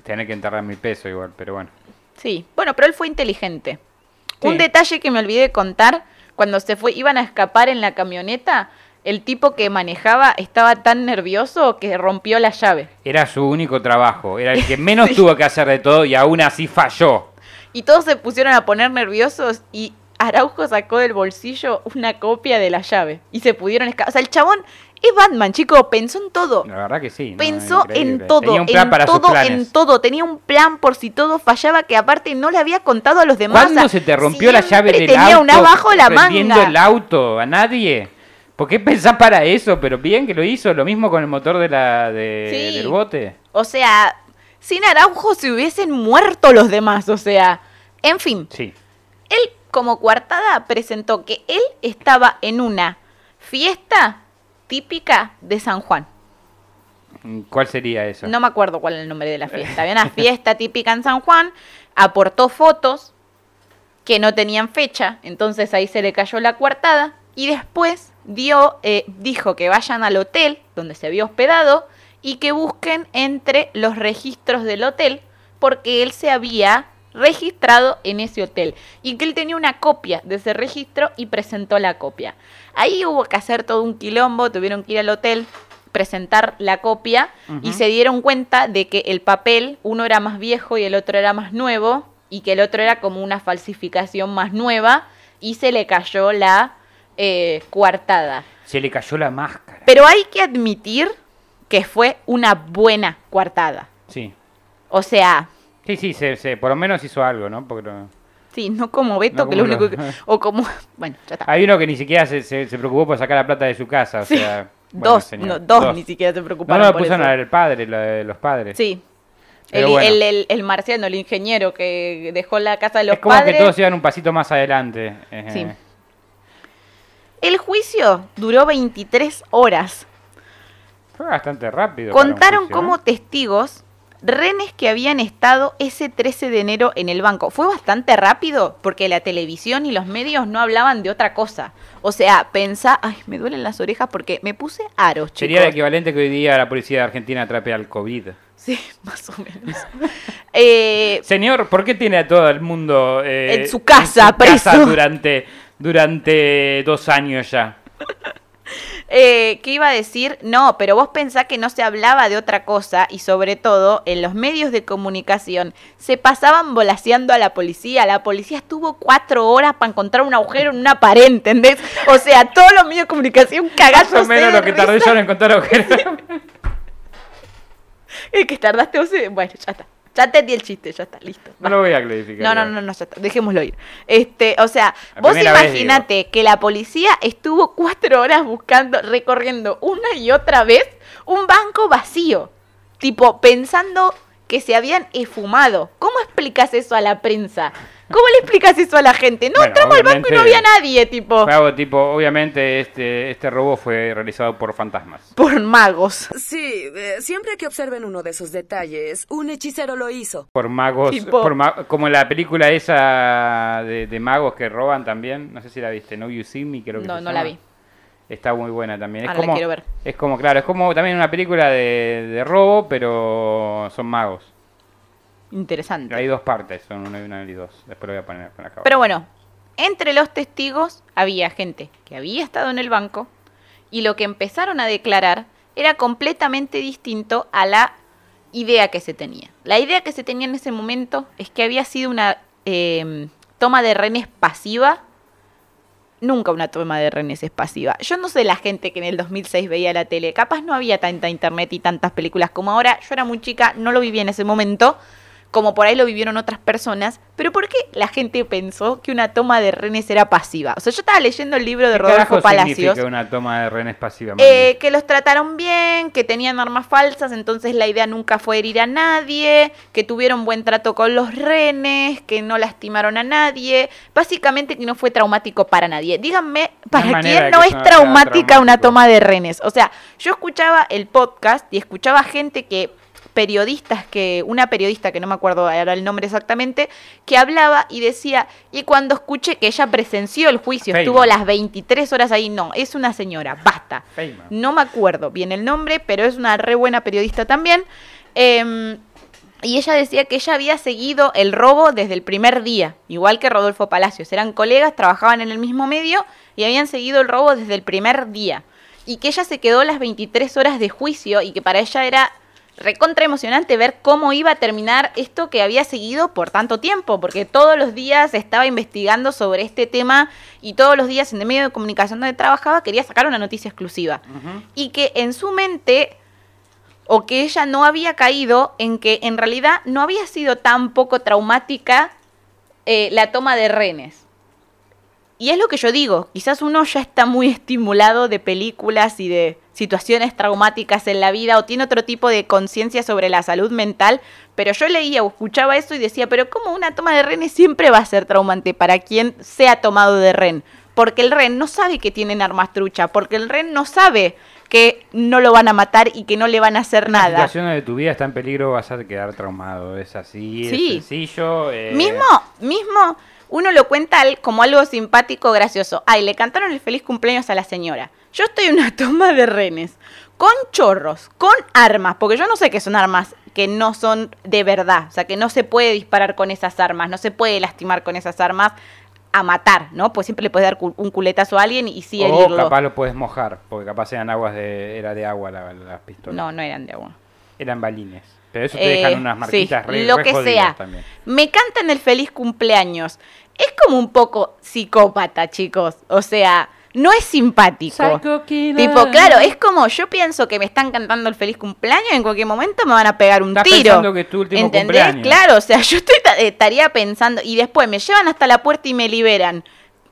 tener que enterrar mi peso igual, pero bueno. Sí, bueno, pero él fue inteligente. Un detalle que me olvidé de contar, cuando se fue, iban a escapar en la camioneta, el tipo que manejaba estaba tan nervioso que rompió la llave. Era su único trabajo, era el que menos Sí. tuvo que hacer de todo y aún así falló. Y todos se pusieron a poner nerviosos y Araujo sacó del bolsillo una copia de la llave. Y se pudieron escapar. O sea, el chabón es Batman, chico, pensó en todo. La verdad que sí. Pensó en todo, Tenía un plan en para sus todo, planes. en todo. Tenía un plan por si todo fallaba que aparte no le había contado a los demás. ¿Cuándo se te rompió la llave del tenía auto? una bajo la prendiendo manga. el auto? ¿A nadie? ¿Por qué pensás para eso? Pero bien que lo hizo. Lo mismo con el motor de la, de- Sí. del bote. O sea, sin Araujo se hubiesen muerto los demás. O sea, en fin. Sí. Él, como coartada, presentó que él estaba en una fiesta típica de San Juan. ¿Cuál sería eso? No me acuerdo cuál es el nombre de la fiesta. Había una fiesta típica en San Juan, aportó fotos que no tenían fecha, entonces ahí se le cayó la coartada y después dio, eh, dijo que vayan al hotel donde se había hospedado y que busquen entre los registros del hotel porque él se había registrado en ese hotel y que él tenía una copia de ese registro y presentó la copia. Ahí hubo que hacer todo un quilombo, tuvieron que ir al hotel, presentar la copia y se dieron cuenta de que el papel, uno era más viejo y el otro era más nuevo y que el otro era como una falsificación más nueva y se le cayó la eh, coartada. Se le cayó la máscara. Pero hay que admitir que fue una buena coartada. Sí. O sea, Sí, sí, se, se- por lo menos hizo algo, ¿no? Porque no- sí, no como Beto, No que lo como único que... O como... Bueno, ya está. Hay uno que ni siquiera se, se, se preocupó por sacar la plata de su casa, o Sí. sea... bueno, dos, no, dos, ni siquiera se No, preocuparon no, puso eso. el padre, lo de los padres. Sí. El, bueno. el, el- el marciano, el ingeniero que dejó la casa de los es como padres. que todos iban un pasito más adelante. eh, Sí. El juicio duró 23 horas. Fue bastante rápido. para un Contaron juicio, como testigos renes que habían estado ese 13 de enero en el banco. Fue bastante rápido porque la televisión y los medios no hablaban de otra cosa. O sea, pensá, ay, me duelen las orejas porque me puse aros, chicos. Sería el equivalente que hoy día la policía de Argentina atrape al COVID. Sí, más o menos. Eh, Señor, ¿por qué tiene a todo el mundo eh, En su casa, preso. durante, durante dos años ya? Eh, ¿Qué iba a decir? No, pero vos pensás que no se hablaba de otra cosa y sobre todo en los medios de comunicación se pasaban volaseando a la policía. La policía estuvo cuatro horas para encontrar un agujero en una pared, ¿entendés? O sea, todos los medios de comunicación Más cagándose o menos lo que tardé yo en encontrar agujeros. Eh, que tardaste vos en- Bueno, ya está. Ya te di el chiste, ya está, listo. No lo voy a clarificar. No, no, no, no, ya está, dejémoslo ir. Este, o sea, La vos imaginate que la policía estuvo cuatro horas buscando, recorriendo una y otra vez un banco vacío. Tipo, pensando que se habían esfumado. ¿Cómo explicas eso a la prensa? ¿Cómo le explicas eso a la gente? No, Bueno, entramos al banco y no había nadie, tipo, algo tipo, obviamente este, este robo fue realizado por fantasmas. por magos. Sí, eh, siempre que observen uno de esos detalles, un hechicero lo hizo. Por magos, Tipo- por ma- como la película esa de, de magos que roban también, no sé si la viste, No You See Me, creo que No, se no la vi. Está muy buena también. Es Ahora la como, quiero ver. Es como, claro, es como también una película de, de robo, pero son magos. Interesante. Hay dos partes, son una y una y dos. Después lo voy a poner con la. Pero bueno, entre los testigos había gente que había estado en el banco y lo que empezaron a declarar era completamente distinto a la idea que se tenía. La idea que se tenía en ese momento es que había sido una eh, toma de rehenes pasiva. Nunca una toma de rehenes es pasiva. Yo no sé la gente que en el 2006 veía la tele. Capaz no había tanta internet y tantas películas como ahora. Yo era muy chica, no lo viví en ese momento como por ahí lo vivieron otras personas, pero ¿por qué la gente pensó que una toma de rehenes era pasiva? O sea, yo estaba leyendo el libro de ¿Qué Rodolfo Palacios, significa una toma de rehenes pasiva? eh, que los trataron bien, que tenían armas falsas, entonces la idea nunca fue herir a nadie, que tuvieron buen trato con los rehenes, que no lastimaron a nadie, básicamente que no fue traumático para nadie. Díganme, ¿para quién no que es traumática una toma de rehenes? O sea, yo escuchaba el podcast y escuchaba gente que periodistas que una periodista que no me acuerdo ahora el nombre exactamente que hablaba y decía y cuando escuché que ella presenció el juicio Feynman. estuvo las 23 horas ahí no es una señora basta Feynman. no me acuerdo bien el nombre pero es una re buena periodista también Em, y ella decía que ella había seguido el robo desde el primer día, igual que Rodolfo Palacios. Eran colegas, trabajaban en el mismo medio y habían seguido el robo desde el primer día. Y que ella se quedó las 23 horas de juicio y que para ella era recontra emocionante ver cómo iba a terminar esto que había seguido por tanto tiempo, porque todos los días estaba investigando sobre este tema y todos los días en el medio de comunicación donde trabajaba quería sacar una noticia exclusiva. Y que en su mente o que ella no había caído en que en realidad no había sido tan poco traumática eh, la toma de renes. Y es lo que yo digo, quizás uno ya está muy estimulado de películas y de situaciones traumáticas en la vida o tiene otro tipo de conciencia sobre la salud mental, pero yo leía o escuchaba eso y decía, pero ¿cómo una toma de renes siempre va a ser traumante para quien sea tomado de ren? Porque el ren no sabe que tienen armas trucha, porque el ren no sabe que no lo van a matar y que no le van a hacer nada. situación de tu vida está en peligro, vas a quedar traumado. Es así, Sí. es sencillo. eh, Mismo, mismo, uno lo cuenta como algo simpático, gracioso. Ay, le cantaron el feliz cumpleaños a la señora. Yo estoy en una toma de renes, con chorros, con armas, porque yo no sé qué son armas que no son de verdad. O sea, que no se puede disparar con esas armas, no se puede lastimar con esas armas a matar, ¿no? Pues siempre le puedes dar un culetazo a alguien y sí o herirlo. capaz lo puedes mojar, porque capaz eran aguas de, era de agua la- las pistolas. No, no eran de agua. Eran balines. Pero eso te dejan Eh, unas sí, marquitas re, lo re que sea. también. Me cantan el feliz cumpleaños. Es como un poco psicópata, chicos. O sea, no es simpático. Tipo, claro, es como yo pienso que me están cantando el feliz cumpleaños y en cualquier momento me van a pegar un Estás tiro. pensando que es tu último ¿Entendés? cumpleaños. Claro, o sea, yo estoy eh, estaría pensando y después me llevan hasta la puerta y me liberan.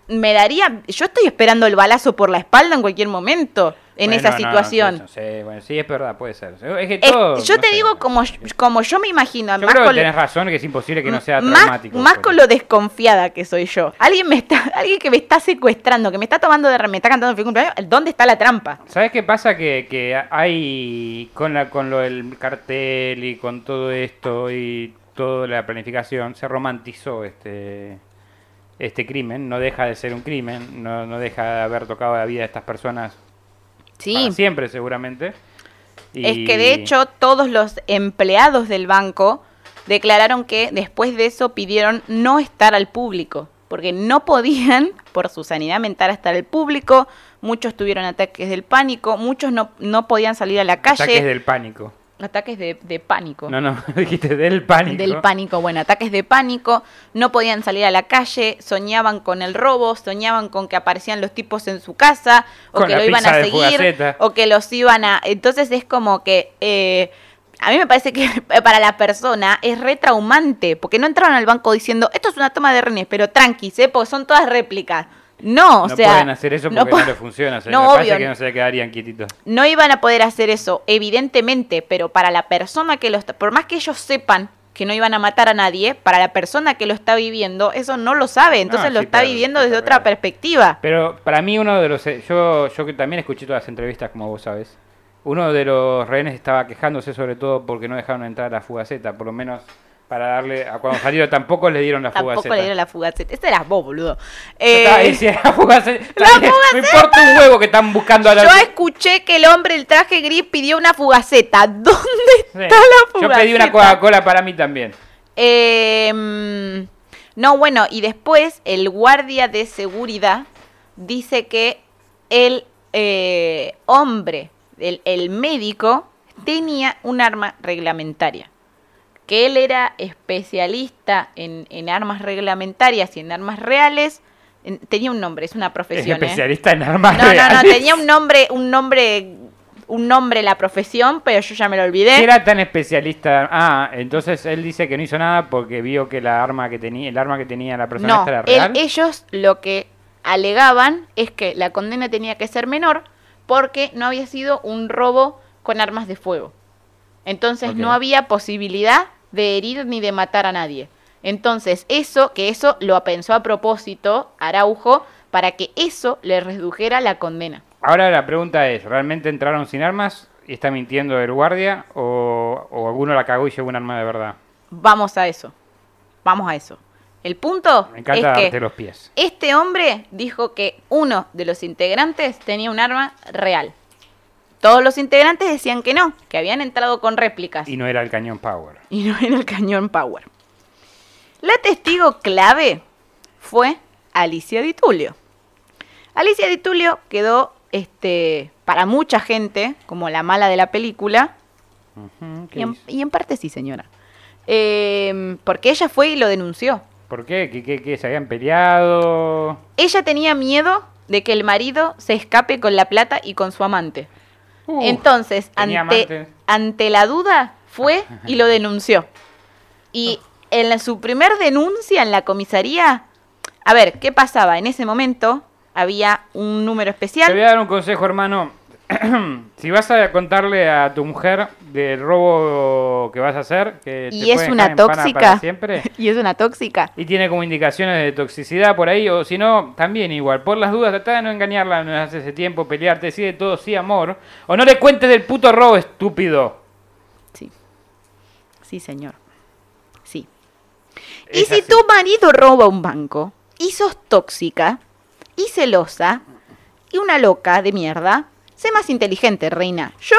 Me daría, yo estoy esperando el balazo por la espalda en cualquier momento en Bueno, esa no, situación. no sé, bueno, sí, es verdad, puede ser. Es que Es- todo, yo no te sé. digo como, como yo me imagino, Yo más creo con- que tenés razón, que es imposible que no sea más, traumático. más pero- con lo desconfiada que soy yo. Alguien me está, alguien que me está secuestrando, que me está tomando de me está cantando el feliz cumpleaños, ¿dónde está la trampa? ¿Sabes qué pasa? Que, que hay con, la, con lo del cartel y con todo esto y toda la planificación, se romantizó este, este crimen. No deja de ser un crimen, no, no deja de haber tocado la vida de estas personas Sí. para siempre seguramente. Y- Es que de hecho todos los empleados del banco declararon que después de eso pidieron no estar al público, porque no podían, por su sanidad mental, estar al público, muchos tuvieron ataques del pánico, muchos no, no podían salir a la calle. Ataques del pánico. Ataques de, de pánico. No, no, dijiste del pánico. Del pánico, bueno, ataques de pánico, no podían salir a la calle, soñaban con el robo, soñaban con que aparecían los tipos en su casa, o Con que lo iban a seguir, o que los iban a... Entonces es como que... eh, a mí me parece que para la persona es re traumante, porque no entraron al banco diciendo, esto es una toma de renes, pero tranqui, ¿eh? porque son todas réplicas. No, o no sea... pueden hacer eso porque no, po- les funciona. O sea, No, me obvio, que no se quedarían quietitos. no iban a poder hacer eso, evidentemente, pero para la persona que lo está, por más que ellos sepan que no iban a matar a nadie, para la persona que lo está viviendo, eso no lo sabe, entonces No, lo sí, está pero- viviendo desde otra perspectiva. Pero para mí uno de los... eh, Yo, yo que también escuché todas las entrevistas, como vos sabes. Uno de los rehenes estaba quejándose sobre todo porque no dejaron entrar a la fugaceta. Por lo menos para darle... A cuando salieron tampoco le dieron la Tampoco fugaceta. le dieron la fugaceta. Ese eras vos, boludo. Eh, diciendo, la fugaceta. ¡La Está bien, No importa un huevo que están buscando a la... yo escuché que el hombre del traje gris pidió una fugaceta. ¿Dónde Sí. está la fugaceta? Yo pedí una Coca-Cola para mí también. Em, no, bueno, y después el guardia de seguridad dice que el eh, hombre, el, el médico, tenía un arma reglamentaria. Que él era especialista en, en armas reglamentarias y en armas reales. en- tenía un nombre, es una Es profesión. ¿eh? especialista en armas No, no, no, reales. tenía un nombre, un nombre, un nombre la profesión, pero yo ya me lo olvidé. Era tan especialista. Ah, entonces él dice que no hizo nada porque vio que la arma que tenía, el arma que tenía la persona No, era él- real. ellos lo que alegaban es que la condena tenía que ser menor porque no había sido un robo con armas de fuego. Entonces no había posibilidad de herir ni de matar a nadie. Entonces eso, que eso lo pensó a propósito Araujo para que eso le redujera la condena. Ahora la pregunta es, ¿realmente entraron sin armas y está mintiendo el guardia o, o alguno la cagó y llevó un arma de verdad? Vamos a eso. Vamos a eso. El punto Me encanta es darte que los pies. Este hombre dijo que uno de los integrantes tenía un arma real. Todos los integrantes decían que no, que habían entrado con réplicas Y no era el cañón Power. y no era el cañón Power. La testigo clave fue Alicia Di Tulio. Alicia Di Tulio quedó, este, para mucha gente, como la mala de la película, Ujú, ¿qué y en, hizo? y en parte sí, señora. Eh, porque ella fue y lo denunció. ¿Por qué? ¿Qué, qué, qué? ¿Se habían peleado? Ella tenía miedo de que el marido se escape con la plata y con su amante. Uh, Entonces, ante, ante la duda, fue y lo denunció. Y en la- su primer denuncia en la comisaría, a ver, ¿qué pasaba? En ese momento había un número Te voy especial. a dar un consejo, hermano. si vas a contarle a tu mujer del robo que vas a hacer, que te Y es una tóxica. para siempre, Y es una tóxica. y tiene como indicaciones de toxicidad por ahí, o si no, también igual, por las dudas, trata de no engañarla no hace ese tiempo, pelearte, decide todo sí, amor, o no le cuentes del puto robo, estúpido. Sí. Sí, señor. Sí. Y si así. tu marido roba un banco y sos tóxica y celosa y una loca de mierda, sé más inteligente, reina. Yo,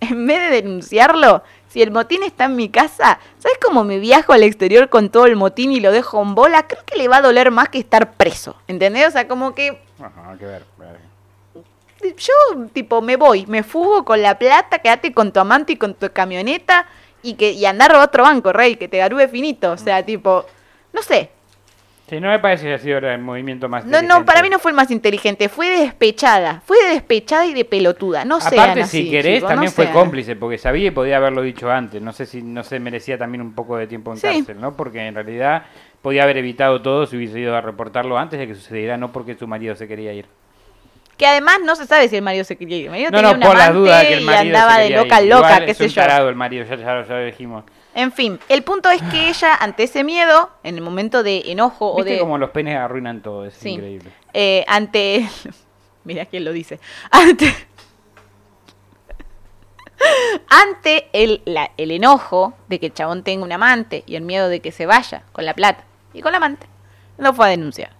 en vez de denunciarlo, si el motín está en mi casa, ¿sabes cómo me viajo al exterior con todo el motín y lo dejo en bola? Creo que le va a doler más que estar preso. ¿Entendés? O sea, como que Ajá, que ver, yo, tipo, me voy, me fugo con la plata, quédate con tu amante y con tu camioneta y que y andar a otro banco, rey, que te garúe finito. O sea, tipo, no sé. Sí, no me parece que haya sido el movimiento más No, no, para mí no fue el más inteligente, fue de despechada. Fue de despechada y de pelotuda. No sean Aparte, así, si querés, chicos, también no fue sean. cómplice, porque sabía y podía haberlo dicho antes. No sé si no se merecía también un poco de tiempo en Sí. cárcel, ¿no? Porque en realidad podía haber evitado todo si hubiese ido a reportarlo antes de que sucediera, no porque su marido se quería ir. Que además no se sabe si el marido se quería ir. El marido No, tenía no, por la duda que el y marido andaba se de loca ir. loca, Igual qué es sé un yo. tarado el marido, ya, ya ya lo dijimos. En fin, el punto es que ella, ante ese miedo, en el momento de enojo o ¿Viste de... como los penes arruinan todo? Es Sí. increíble. Eh, ante. Mira quién lo dice. Ante. Ante el, la- el enojo de que el chabón tenga un amante y el miedo de que se vaya con la plata y con la amante, lo fue a denunciar.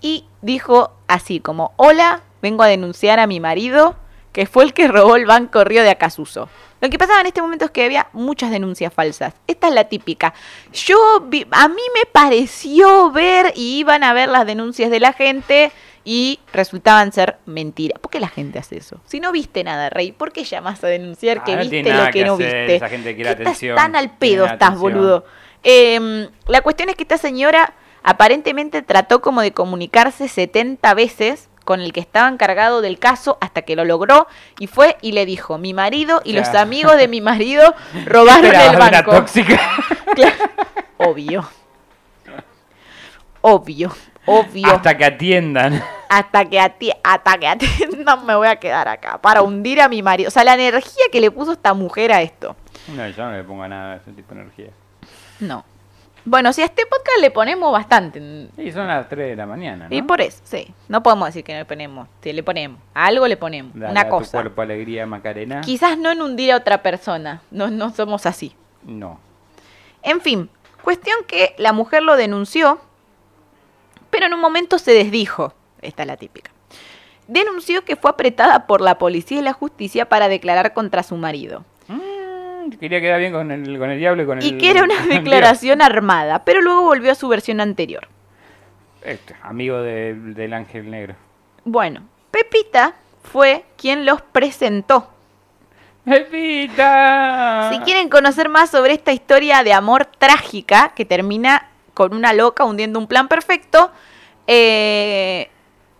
Y dijo así como, hola, vengo a denunciar a mi marido que fue el que robó el banco Río de Acasuso. Lo que pasaba en este momento es que había muchas denuncias falsas. Esta es la típica. Yo vi- a mí me pareció ver y iban a ver las denuncias de la gente y resultaban ser mentiras. ¿Por qué la gente hace eso? Si no viste nada, Rey, ¿por qué llamas a denunciar Ah, que viste lo que, que no hacer, viste? esa gente quiere ¿Qué estás atención, tan al pedo estás, atención. boludo? Eh, la cuestión es que esta señora aparentemente trató como de comunicarse 70 veces con el que estaba encargado del caso hasta que lo logró y fue y le dijo, mi marido y los amigos de mi marido robaron el banco. tóxica. Claro. Obvio. Obvio. Obvio. Hasta que atiendan. Hasta que, ati- hasta que atiendan me voy a quedar acá para hundir a mi marido. O sea, la energía que le puso esta mujer a esto. No, yo no le pongo nada de ese tipo de energía. No. Bueno, si a este podcast le ponemos bastante. Y son las 3 de la mañana, ¿no? Y por eso, sí. No podemos decir que no le ponemos. Si le ponemos. A algo le ponemos. Dale una a tu cosa. cuerpo alegría, Macarena. Quizás no en hundir a otra persona. No, no somos así. No. En fin, cuestión que la mujer lo denunció, pero en un momento se desdijo. Esta es la típica. Denunció que fue apretada por la policía y la justicia para declarar contra su marido. Quería quedar bien con el, con el diablo y con el. y que era una Dios. declaración armada, pero luego volvió a su versión anterior. Este, amigo de- del ángel negro. Bueno, Pepita fue quien los presentó. ¡Pepita! Si quieren conocer más sobre esta historia de amor trágica que termina con una loca hundiendo un plan perfecto, eh,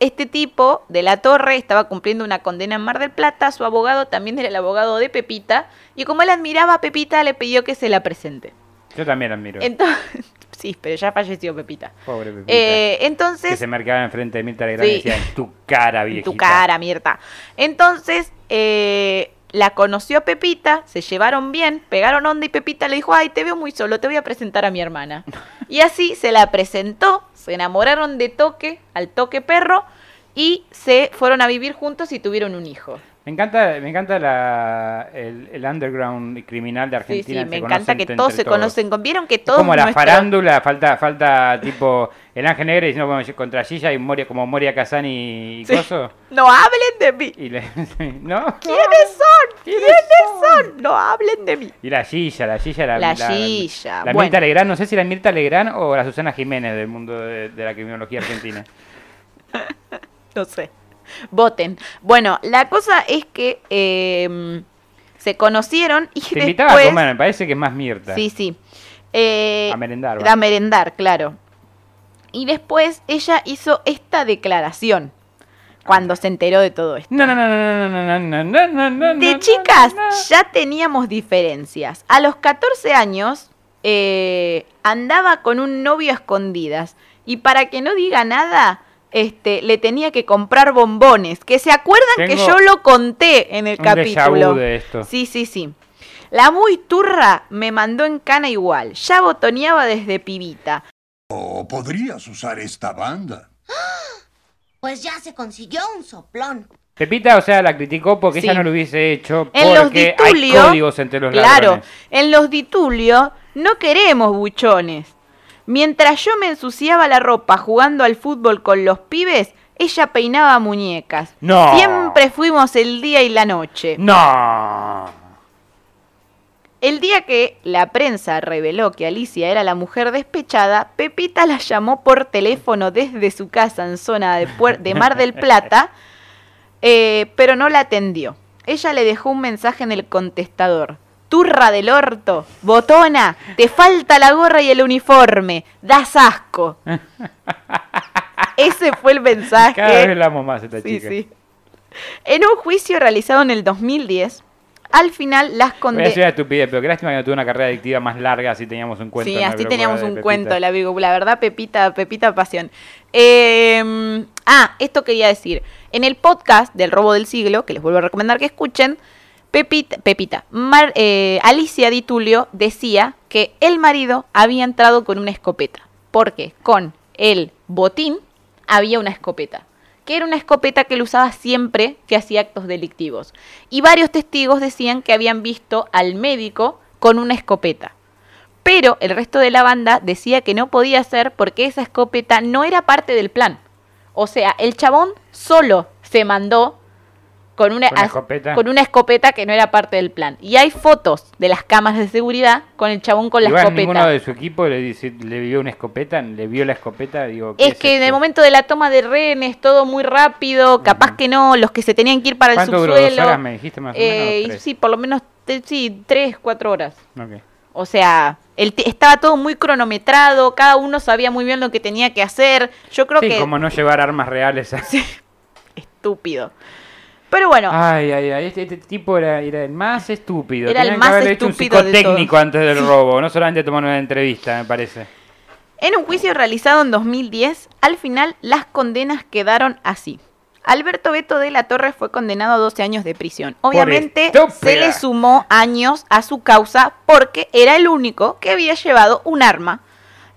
este tipo de la torre estaba cumpliendo una condena en Mar del Plata, su abogado también era el abogado de Pepita, y como él admiraba a Pepita, le pidió que se la presente. Yo también la admiro. Entonces, sí, pero ya falleció Pepita. Pobre Pepita. Eh, que entonces, se marcaba enfrente de Mirta Legrand Sí. y decía, en tu cara, en viejita. tu cara, Mirta. Entonces, eh, la conoció a Pepita, se llevaron bien, pegaron onda y Pepita le dijo, ay, te veo muy solo, te voy a presentar a mi hermana. Y así se la presentó, se enamoraron de toque, al toque perro, y se fueron a vivir juntos y tuvieron un hijo. Me encanta, me encanta la, el, el underground criminal de Sí, Argentina. sí, me se encanta conocen que todos se conocen. con- Vieron que todos como la nuestros- farándula, falta, falta tipo el ángel negro diciendo como contra Gilla y Moria, como Moria Kazan y Sí. Coso. No hablen de mí. Y le, ¿no? ¿Quiénes son? ¿Quiénes son? No hablen de mí. Y la Gilla, la Gilla era La Gilla, La, bueno. Mirta Legrand, no sé si la Mirta Legrand o la Susana Jiménez del mundo de, de la criminología argentina. No sé. Voten. Bueno, la cosa es que eh, se conocieron y Te invitaba a después... comer, me parece que es más Mirta. Sí, sí. Eh, A merendar, va. A merendar, claro. Y después ella hizo esta declaración cuando se enteró de todo esto. No, no, no, no, no, no, no, no, no, no, De no, chicas no, no. ya teníamos diferencias. A los 14 años eh, andaba con un novio a escondidas y para que no diga nada, este, le tenía que comprar bombones. Que se acuerdan que yo lo conté en el un capítulo. de esto. Sí, sí, sí. La muy turra me mandó en cana igual. Ya botoneaba desde pibita. O podrías usar esta banda. Pues ya se consiguió un soplón. Pepita, o sea, la criticó porque Sí. ella no lo hubiese hecho En los hay ditulio, códigos entre los claro, ladrones. en los ditulio no queremos buchones. Mientras yo me ensuciaba la ropa jugando al fútbol con los pibes, ella peinaba muñecas. No. Siempre fuimos el día y la noche. No. El día que la prensa reveló que Alicia era la mujer despechada, Pepita la llamó por teléfono desde su casa en zona de, Puer- de Mar del Plata, eh, pero no la atendió. Ella le dejó un mensaje en el contestador. Turra del orto, botona, te falta la gorra y el uniforme, das asco. Ese fue el mensaje. Cada vez la amo más esta Sí, chica. sí. En un juicio realizado en el 2010, al final las condenas... decir una estupidez, pero qué lástima que no tuvo una carrera adictiva más larga así teníamos un cuento. Sí, así teníamos un Pepita. cuento, la. La verdad, Pepita, Pepita Pasión. Eh, ah, esto quería decir. En el podcast del robo del siglo, que les vuelvo a recomendar que escuchen, Pepita, Pepita, Mar- eh, Alicia Di Tulio decía que el marido había entrado con una escopeta. Porque con el botín había una escopeta. Que era una escopeta que él usaba siempre que hacía actos delictivos. Y varios testigos decían que habían visto al médico con una escopeta. Pero el resto de la banda decía que no podía ser porque esa escopeta no era parte del plan. O sea, el chabón solo se mandó con una, ¿Con escopeta? con una escopeta que no era parte del plan. Y hay fotos de las cámaras de seguridad con el chabón con la Igual escopeta. ninguno de su equipo le, dice, le vio una escopeta, le vio la escopeta, digo... ¿qué Es que en el momento de la toma de rehenes, todo muy rápido, capaz que no, los que se tenían que ir para el ¿Cuánto duró? ¿Dos subsuelo. horas me dijiste más o menos? eh, sí, por lo menos, te- sí, tres, cuatro horas. O sea, el estaba todo muy cronometrado, cada uno sabía muy bien lo que tenía que hacer. Yo creo Sí, que como no llevar armas reales. a- estúpido. Pero bueno, Ay, ay, ay, este, este tipo era, era el más estúpido. Era el más que haberle hecho un estúpido de psicotécnico todos. antes del robo, no solamente tomar una entrevista, me parece. en un juicio realizado en 2010, al final las condenas quedaron así. Alberto Beto de la Torre fue condenado a 12 años de prisión. Obviamente se le sumó años a su causa porque era el único que había llevado un arma.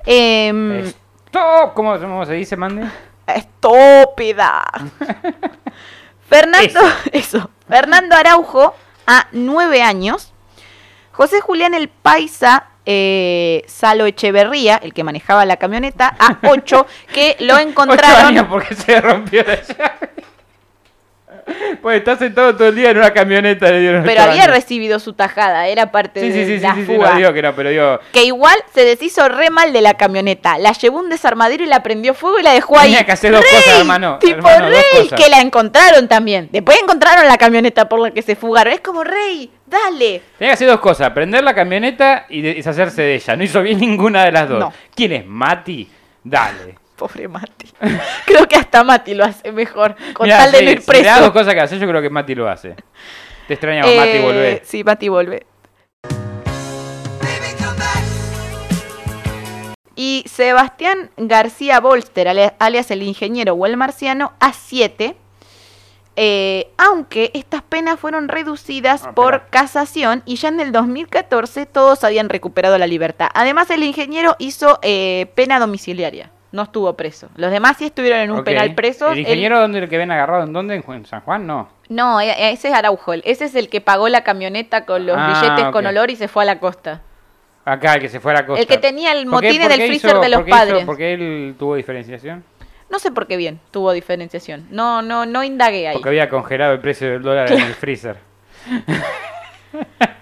Em, Stop, ¿cómo, cómo se dice, Mandy? Estúpida. Fernando, eso. Fernando Araujo, a nueve años. José Julián el Paisa eh, Salo Echeverría, el que manejaba la camioneta, a ocho, que lo encontraron. años porque se rompió la llave. Pues está sentado todo el día en una camioneta. Le dieron Pero ocho había recibido su tajada, era parte Sí, de sí, sí, sí, la sí, sí, fuga. no digo que no, pero digo. Que igual se deshizo re mal de la camioneta. La llevó un desarmadero y la prendió fuego y la dejó ahí. Tenía que hacer dos ¡Rey! cosas, hermano, Tipo hermano, rey, que la encontraron también. Después encontraron la camioneta por la que se fugaron. Es como rey, dale. Tenía que hacer dos cosas: prender la camioneta y de- deshacerse de ella. No hizo bien ninguna de las dos. No. ¿Quién es Mati? Dale. Pobre Mati. Creo que hasta Mati lo hace mejor. Con Mirá, tal de sí, no ir si le preso. cosas que hacer, yo creo que Mati lo hace. Te extrañamos, Mati, Eh, volvé. Sí, Mati vuelve. Y Sebastián García Bolster, alias el ingeniero o el marciano, a 7. aunque estas penas fueron reducidas Ah, por espera. casación y ya en el 2014 todos habían recuperado la libertad. Además, el ingeniero hizo eh, pena domiciliaria, no estuvo preso. Los demás sí estuvieron en un penal presos. ¿El él- ingeniero dónde el que ven agarrado? ¿En dónde? ¿En San Juan? No. No, e- ese es Araujo. Ese es el que pagó la camioneta con los Ah, billetes con olor y se fue a la costa. Acá, el que se fue a la costa. El que tenía el ¿Por qué- motín por en el qué freezer hizo- de los por qué hizo- padres. ¿Por qué él tuvo diferenciación? No sé por qué bien tuvo diferenciación. No, no, no indagué ahí. Porque había congelado el precio del dólar en el freezer.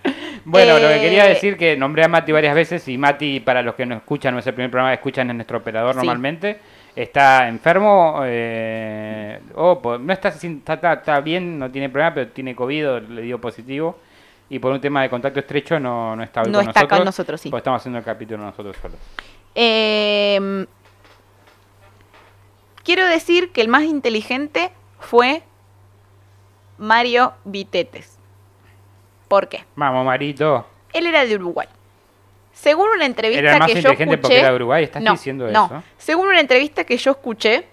bueno, lo que quería Eh, decir que nombré a Mati varias veces y Mati, para los que no escuchan, no es el primer programa que escuchan, es nuestro operador Sí. normalmente. Está enfermo, eh, o no está, está, está- bien, no tiene problema, pero tiene COVID, le dio positivo. Y por un tema de contacto estrecho no, no está hoy No con está nosotros. con nosotros, sí. Porque estamos haciendo el capítulo nosotros solos. Eh, quiero decir que el más inteligente fue Mario Vitetes. ¿Por qué? Vamos, Marito. Él era de Uruguay. Según una entrevista Era el más que yo escuché, porque era de Uruguay, ¿estás no, diciendo no. eso? Según una entrevista que yo escuché,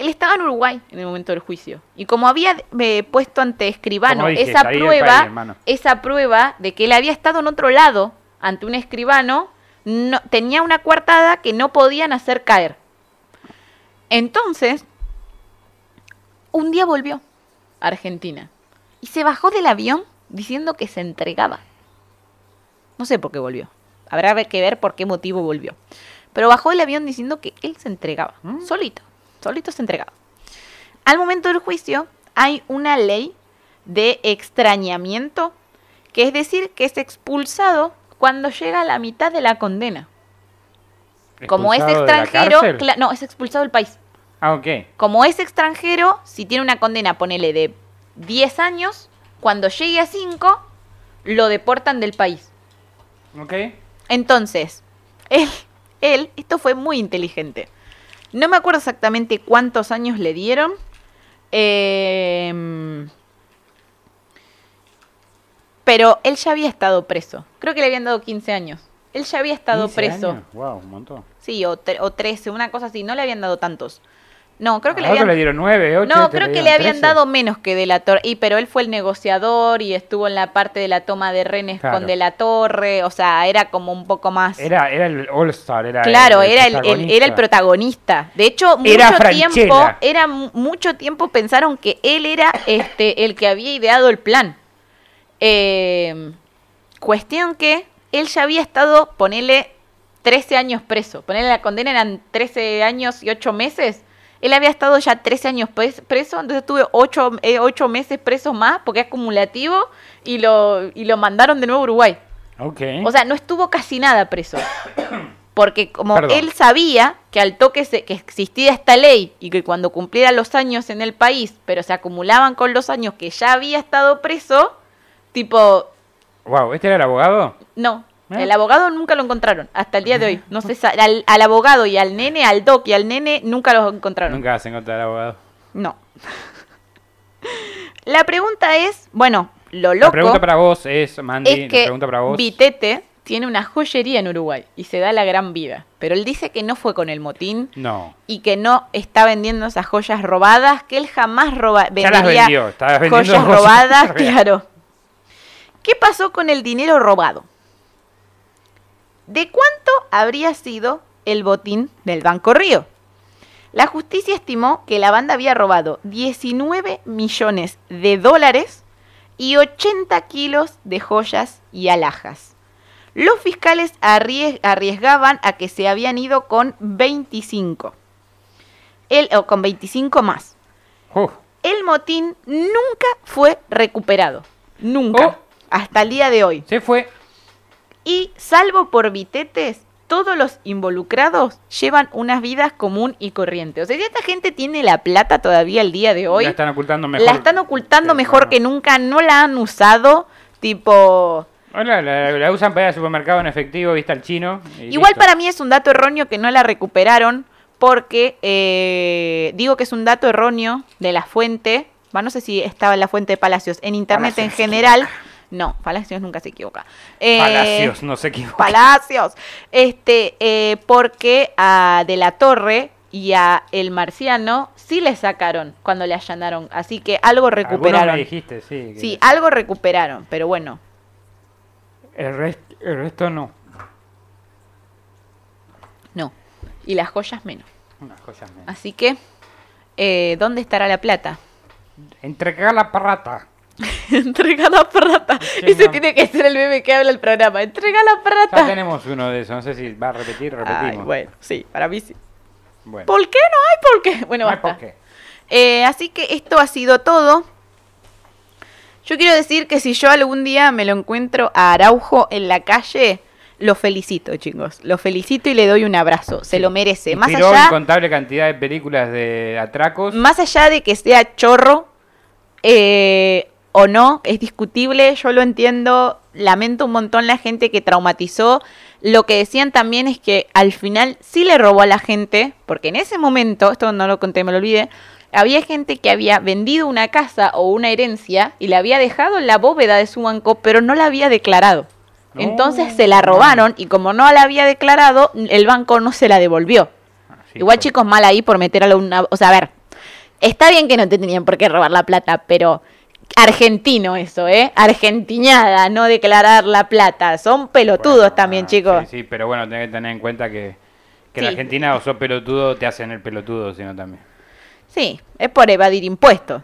él estaba en Uruguay en el momento del juicio y como había eh, puesto ante escribano dije, esa prueba, país, esa prueba de que él había estado en otro lado ante un escribano, no, tenía una coartada que no podían hacer caer. Entonces, un día volvió a Argentina y se bajó del avión diciendo que se entregaba. No sé por qué volvió. Habrá que ver por qué motivo volvió. Pero bajó del avión diciendo que él se entregaba. Solito. Solito se entregaba. Al momento del juicio hay una ley de extrañamiento, que es decir, que es expulsado cuando llega a la mitad de la condena. Como es ¿Expulsado de la extranjero, no, es expulsado del país. Ah, ok. Como es extranjero, si tiene una condena, ponele de 10 años, cuando llegue a 5, lo deportan del país. Ok. Entonces, él, él, esto fue muy inteligente. No me acuerdo exactamente cuántos años le dieron. em, pero él ya había estado preso. Creo que le habían dado 15 años. Él ya había estado 15 preso. años. Wow, un montón. Sí, o, o 13, una cosa así. No le habían dado tantos. No, creo que le habían... le dieron 9, 8. No, creo que le habían dado menos que De la Torre. Y pero él fue el negociador y estuvo en la parte de la toma de renes Claro. con De la Torre. O sea, era como un poco más. Era, era el All-Star, era claro, era el, el- era el protagonista. De hecho, mucho tiempo, era mu- mucho tiempo pensaron que él era este el que había ideado el plan. Eh, cuestión que él ya había estado, ponele 13 años preso. Ponele la condena eran 13 años y 8 meses. Él había estado ya 13 años pres- preso, entonces tuve 8, meses preso más porque es acumulativo y lo, y lo mandaron de nuevo a Uruguay. Ok. O sea, no estuvo casi nada preso. Porque como Perdón. él sabía que al toque se- que existía esta ley y que cuando cumpliera los años en el país, pero se acumulaban con los años que ya había estado preso, tipo, wow, ¿este era el abogado? no. ¿Eh? El abogado nunca lo encontraron hasta el día de hoy. No se al, al abogado y al nene, al doc y al nene nunca los encontraron. Nunca vas a encontrar al abogado. No. La pregunta es, bueno, lo loco La pregunta para vos es, Mandy, es la pregunta para vos. Vitete tiene una joyería en Uruguay y se da la gran vida. Pero él dice que no fue con el motín No. y que no está vendiendo esas joyas robadas, que él jamás roba, Ya las vendería vendió, joyas robadas, claro. ¿Qué pasó con el dinero robado? ¿De cuánto habría sido el botín del Banco Río? La justicia estimó que la banda había robado 19 millones de dólares y 80 kilos de joyas y alhajas. Los fiscales arries- arriesgaban a que se habían ido con 25. Él, o con 25 más. Uf, el motín nunca fue recuperado. Nunca. Oh. Hasta el día de hoy. Se fue. Y salvo por vitetes, todos los involucrados llevan unas vidas común y corriente. O sea, si esta gente tiene la plata todavía el día de hoy, La están ocultando mejor. la están ocultando mejor que nunca, no la han usado, tipo... Hola, la, la usan para ir al supermercado en efectivo, vista al chino. Igual listo. para mí es un dato erróneo que no la recuperaron porque eh, digo que es un dato erróneo de la fuente, va, no sé si estaba en la fuente de Palacios, en internet Palacios en general, no, Palacios nunca se equivoca. Eh, Palacios, no se equivoca. Palacios. Este, eh, porque a De la Torre y a El Marciano sí le sacaron cuando le allanaron. Así que algo recuperaron. me dijiste, sí. que- Sí, algo recuperaron, pero bueno, El, rest- el resto no. no. Y las joyas menos. Unas joyas menos. Así que, eh, ¿dónde estará la plata? Entregar la parrata. Entrega la plata. Ese tiene que ser el bebé que habla el programa. Entrega la Ya plata. tenemos uno de esos. No sé si va a repetir, repetimos. Ay, bueno, sí, para mí sí. Bueno. ¿Por qué no hay por qué? Bueno, No hay basta. por qué. Eh, así que esto ha sido todo. Yo quiero decir que si yo algún día me lo encuentro a Araujo en la calle, lo felicito, chicos. Lo felicito y le doy un abrazo. Se lo merece. Más Inspiró allá, incontable cantidad de películas de atracos. más allá de que sea chorro eh, o no, es discutible. Yo lo entiendo. Lamento un montón la gente que traumatizó. Lo que decían también es que al final sí le robó a la gente, porque en ese momento, esto no lo conté, me lo olvidé, había gente que había vendido una casa o una herencia y la había dejado en la bóveda de su banco, pero no la había declarado. No. Entonces se la robaron y como no la había declarado, el banco no se la devolvió. Ah, sí, Igual por- chicos, mal ahí por meter a una... O sea, a ver, está bien que no te tenían por qué robar la plata, pero argentino eso, ¿eh? Argentiñada, no declarar la plata. Son pelotudos Bueno, también, ah, chicos. Sí, sí, pero bueno, tenés que tener en cuenta que, que en. Argentina o sos pelotudo te hacen el pelotudo, sino también. Sí, es por evadir impuestos.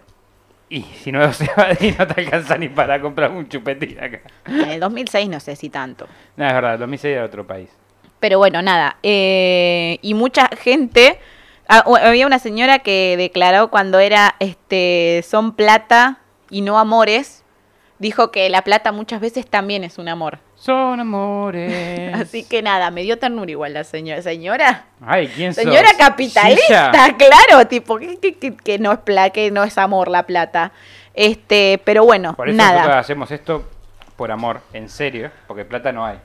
Y si no se va y no te alcanza ni para comprar un chupetín acá. En el 2006 no sé si tanto. No, es verdad, 2006 era otro país. Pero bueno, nada. eh, y mucha gente. ah, había una señora que declaró cuando era este son plata y no amores. Dijo que la plata muchas veces también es un amor. Son amores. Así que nada, me dio ternura igual la señora. Señora, Ay, ¿quién sos? señora capitalista, Silla. claro, tipo, que, que- que- no es pla, que no es amor la plata. Este, pero bueno, Por eso nosotros nada. hacemos esto por amor, en serio, porque plata no hay.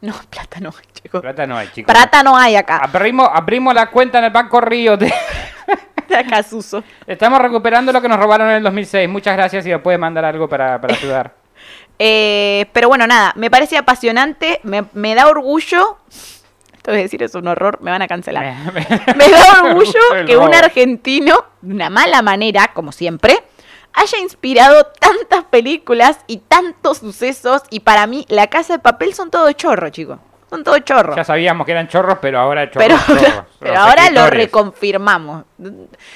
No, plata no hay, chicos. Plata no hay, chicos. Plata no hay acá. Abrimos, abrimos la cuenta en el Banco Río. Te- Estamos recuperando lo que nos robaron en el 2006. Muchas gracias y me puede mandar algo para, para ayudar. Eh, pero bueno, nada, me parece apasionante, me, me da orgullo. Esto de decir es un horror, me van a cancelar. Me- me- Me da orgullo que un argentino, de una mala manera, como siempre, haya inspirado tantas películas y tantos sucesos. Y para mí, La Casa de Papel son todo chorro, chicos. Son todo chorro. Ya sabíamos que eran chorros, pero ahora chorros. Pero, chorros. pero ahora lo reconfirmamos.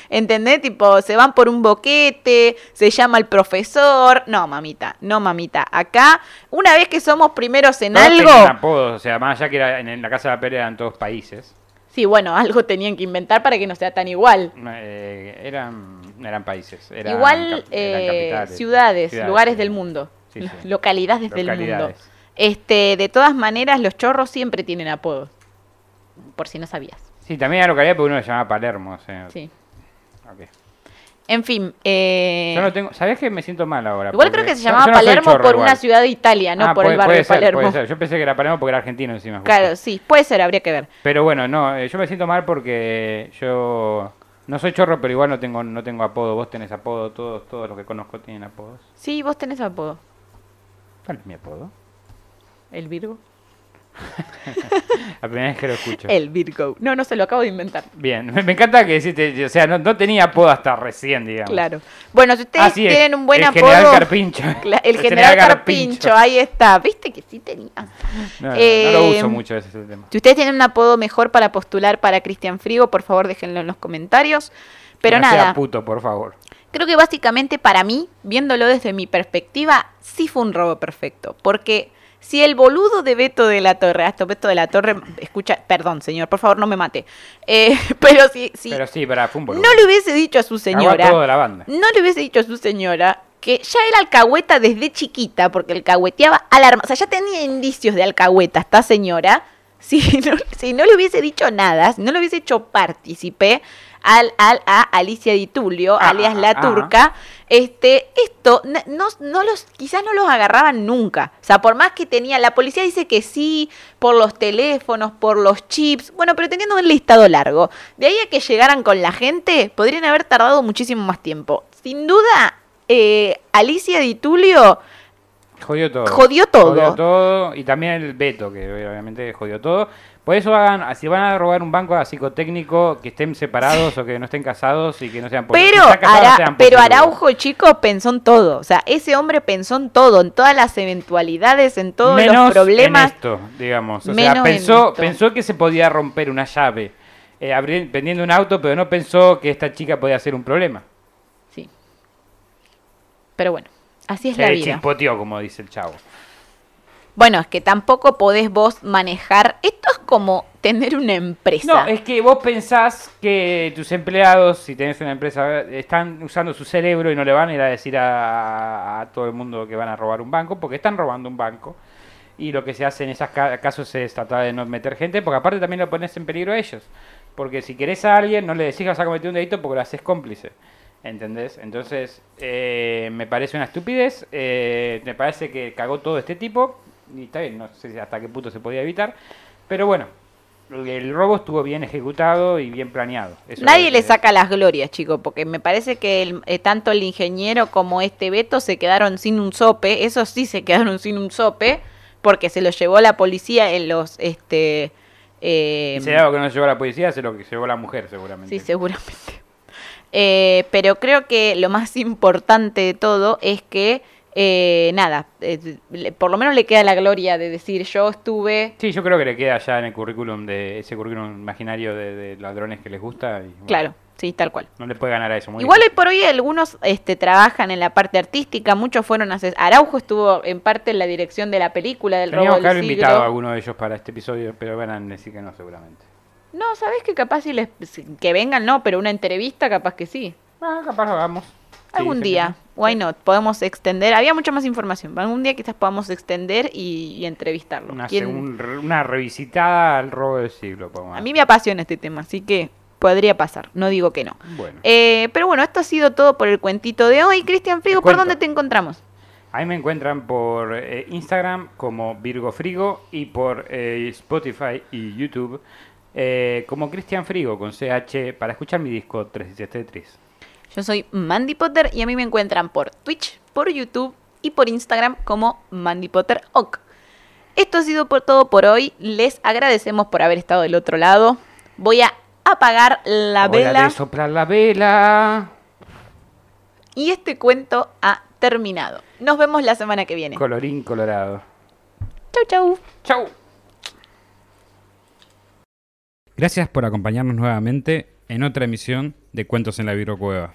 ¿Entendés? Tipo, se van por un boquete, se llama el profesor. No, mamita, no, mamita. Acá, una vez que somos primeros en Todos algo. tenían apodos, o sea, más allá que era en, en la Casa de Papel eran todos países. Sí, bueno, algo tenían que inventar para que no sea tan igual. Eh, eran, eran países. eran igual eran eh, ciudades, lugares sí. del mundo. Sí, sí. Localidades, del mundo. Este, de todas maneras, los chorros siempre tienen apodos. Por si no sabías. Sí, también era localidad porque uno se llamaba Palermo. o sea, Sí. ok. En fin, eh, Yo no tengo, ¿Sabés que me siento mal ahora? igual creo que se llamaba no Palermo por igual. una ciudad de Italia, no Ah, por puede- el barrio de Palermo. puede ser. Yo pensé que era Palermo porque era argentino encima. justo. Claro, sí, puede ser, habría que ver. Pero bueno, no, eh, yo me siento mal porque yo no soy chorro, pero igual no tengo no tengo apodo. Vos tenés apodo, todos todos los que conozco tienen apodos. Sí, vos tenés apodo. ¿Cuál es mi apodo? El Virgo. La primera vez que lo escucho. El Virgo. No, no se lo acabo de inventar. Bien, me, me encanta que deciste, o sea, no, no tenía apodo hasta recién, digamos. Claro. Bueno, si ustedes tienen un buen el apodo. general Carpincho. El general Carpincho, ahí está. ¿Viste que sí tenía? No, Eh, lo uso mucho, ese tema. Si ustedes tienen un apodo mejor para postular para Cristian Frigo, por favor déjenlo en los comentarios. Pero Que no sea nada, puto, por favor. creo que básicamente para mí, viéndolo desde mi perspectiva, sí fue un robo perfecto. Porque si el boludo de Beto de la Torre, hasta Beto de la Torre, escucha, perdón, señor, por favor, no me mate. Eh, pero si, si Pero sí, para, fue un boludo. no le hubiese dicho a su señora, toda la banda. no le hubiese dicho a su señora que ya era alcahueta desde chiquita, porque alcahueteaba alarma, o sea, ya tenía indicios de alcahueta esta señora, si no, si no le hubiese dicho nada, si no le hubiese hecho partícipe al, al- a Alicia Di Tulio, Ah, alias ah, la ah. turca, este, esto no, no los, quizás no los agarraban nunca. O sea, por más que tenía, la policía dice que sí, por los teléfonos, por los chips, bueno, pero teniendo un listado largo. De ahí a que llegaran con la gente, podrían haber tardado muchísimo más tiempo. Sin duda, eh, Alicia Di Tulio Jodió todo. Jodió todo. Jodió todo. Y también el Beto, que obviamente jodió todo. Por eso hagan, si van a robar un banco a psicotécnico, que estén separados o que no estén casados y que no sean Pero, si están casados, Ara- sean pero. Araujo, chicos, pensó en todo. O sea, ese hombre pensó en todo, en todas las eventualidades, en todos Menos los problemas. en esto, digamos. O Menos sea, en pensó, pensó que se podía romper una llave eh, vendiendo un auto, pero no pensó que esta chica podía ser un problema. Sí. Pero bueno, así es Se la vida. chispoteó, como dice el chavo. Bueno, es que tampoco podés vos manejar. Esto es como tener una empresa. No, es que vos pensás que tus empleados, si tenés una empresa, están usando su cerebro y no le van a ir a decir a, todo el mundo que van a robar un banco, porque están robando un banco. Y lo que se hace en esos ca- casos es tratar de no meter gente, porque aparte también lo pones en peligro a ellos. Porque si querés a alguien, no le decís que vas a cometer un delito porque lo haces cómplice. ¿Entendés? Entonces, eh, me parece una estupidez. eh, me parece que cagó todo este tipo. Y está bien, no sé hasta qué punto se podía evitar. Pero bueno, el robo estuvo bien ejecutado y bien planeado. Eso Nadie le saca las glorias, chicos, porque me parece que el- eh, tanto el ingeniero como este Beto se quedaron sin un sope. Esos sí se quedaron sin un sope, porque se los llevó la policía en los. este eh, Si algo que no llevó la policía, se lo que llevó la mujer, seguramente. Sí, seguramente. Eh, pero creo que lo más importante de todo es que, eh, nada, eh, por lo menos le queda la gloria de decir yo estuve... Sí, yo creo que le queda ya en el currículum de ese currículum imaginario de, de ladrones que les gusta. Y, bueno, Claro, sí, tal cual. No le puede ganar a eso. muy Igual hoy difícil. por hoy algunos este, trabajan en la parte artística, muchos fueron a hacer... Araujo estuvo en parte en la dirección de la película del robo Teníamos que del siglo. invitado a alguno de ellos para este episodio, pero van a decir que no, seguramente. No, ¿sabés que capaz si les... que vengan, no, pero una entrevista capaz que sí. Ah, capaz lo hagamos. Algún día, why not? Podemos extender, había mucha más información, algún día quizás podamos extender y, y entrevistarlo. Una, ¿Quién- segun- una revisitada al robo del siglo. podemos A mí me apasiona este tema, así que podría pasar, no digo que no. Bueno. Eh, pero bueno, esto ha sido todo por el cuentito de hoy. Cristian Frigo, ¿por dónde te encontramos? Ahí me encuentran por eh, Instagram como Virgo Frigo y por eh, Spotify y YouTube eh, como Cristian Frigo con CH para escuchar mi disco 373. Yo soy Mandy Potter y a mí me encuentran por Twitch, por YouTube y por Instagram como Mandy Potter Oc. Esto ha sido por todo por hoy. Les agradecemos por haber estado del otro lado. Voy a apagar la Hora vela. soplar la vela. Y este cuento ha terminado. Nos vemos la semana que viene. Colorín colorado. Chau, chau. Chau. Gracias por acompañarnos nuevamente en otra emisión de Cuentos en la Virocueva.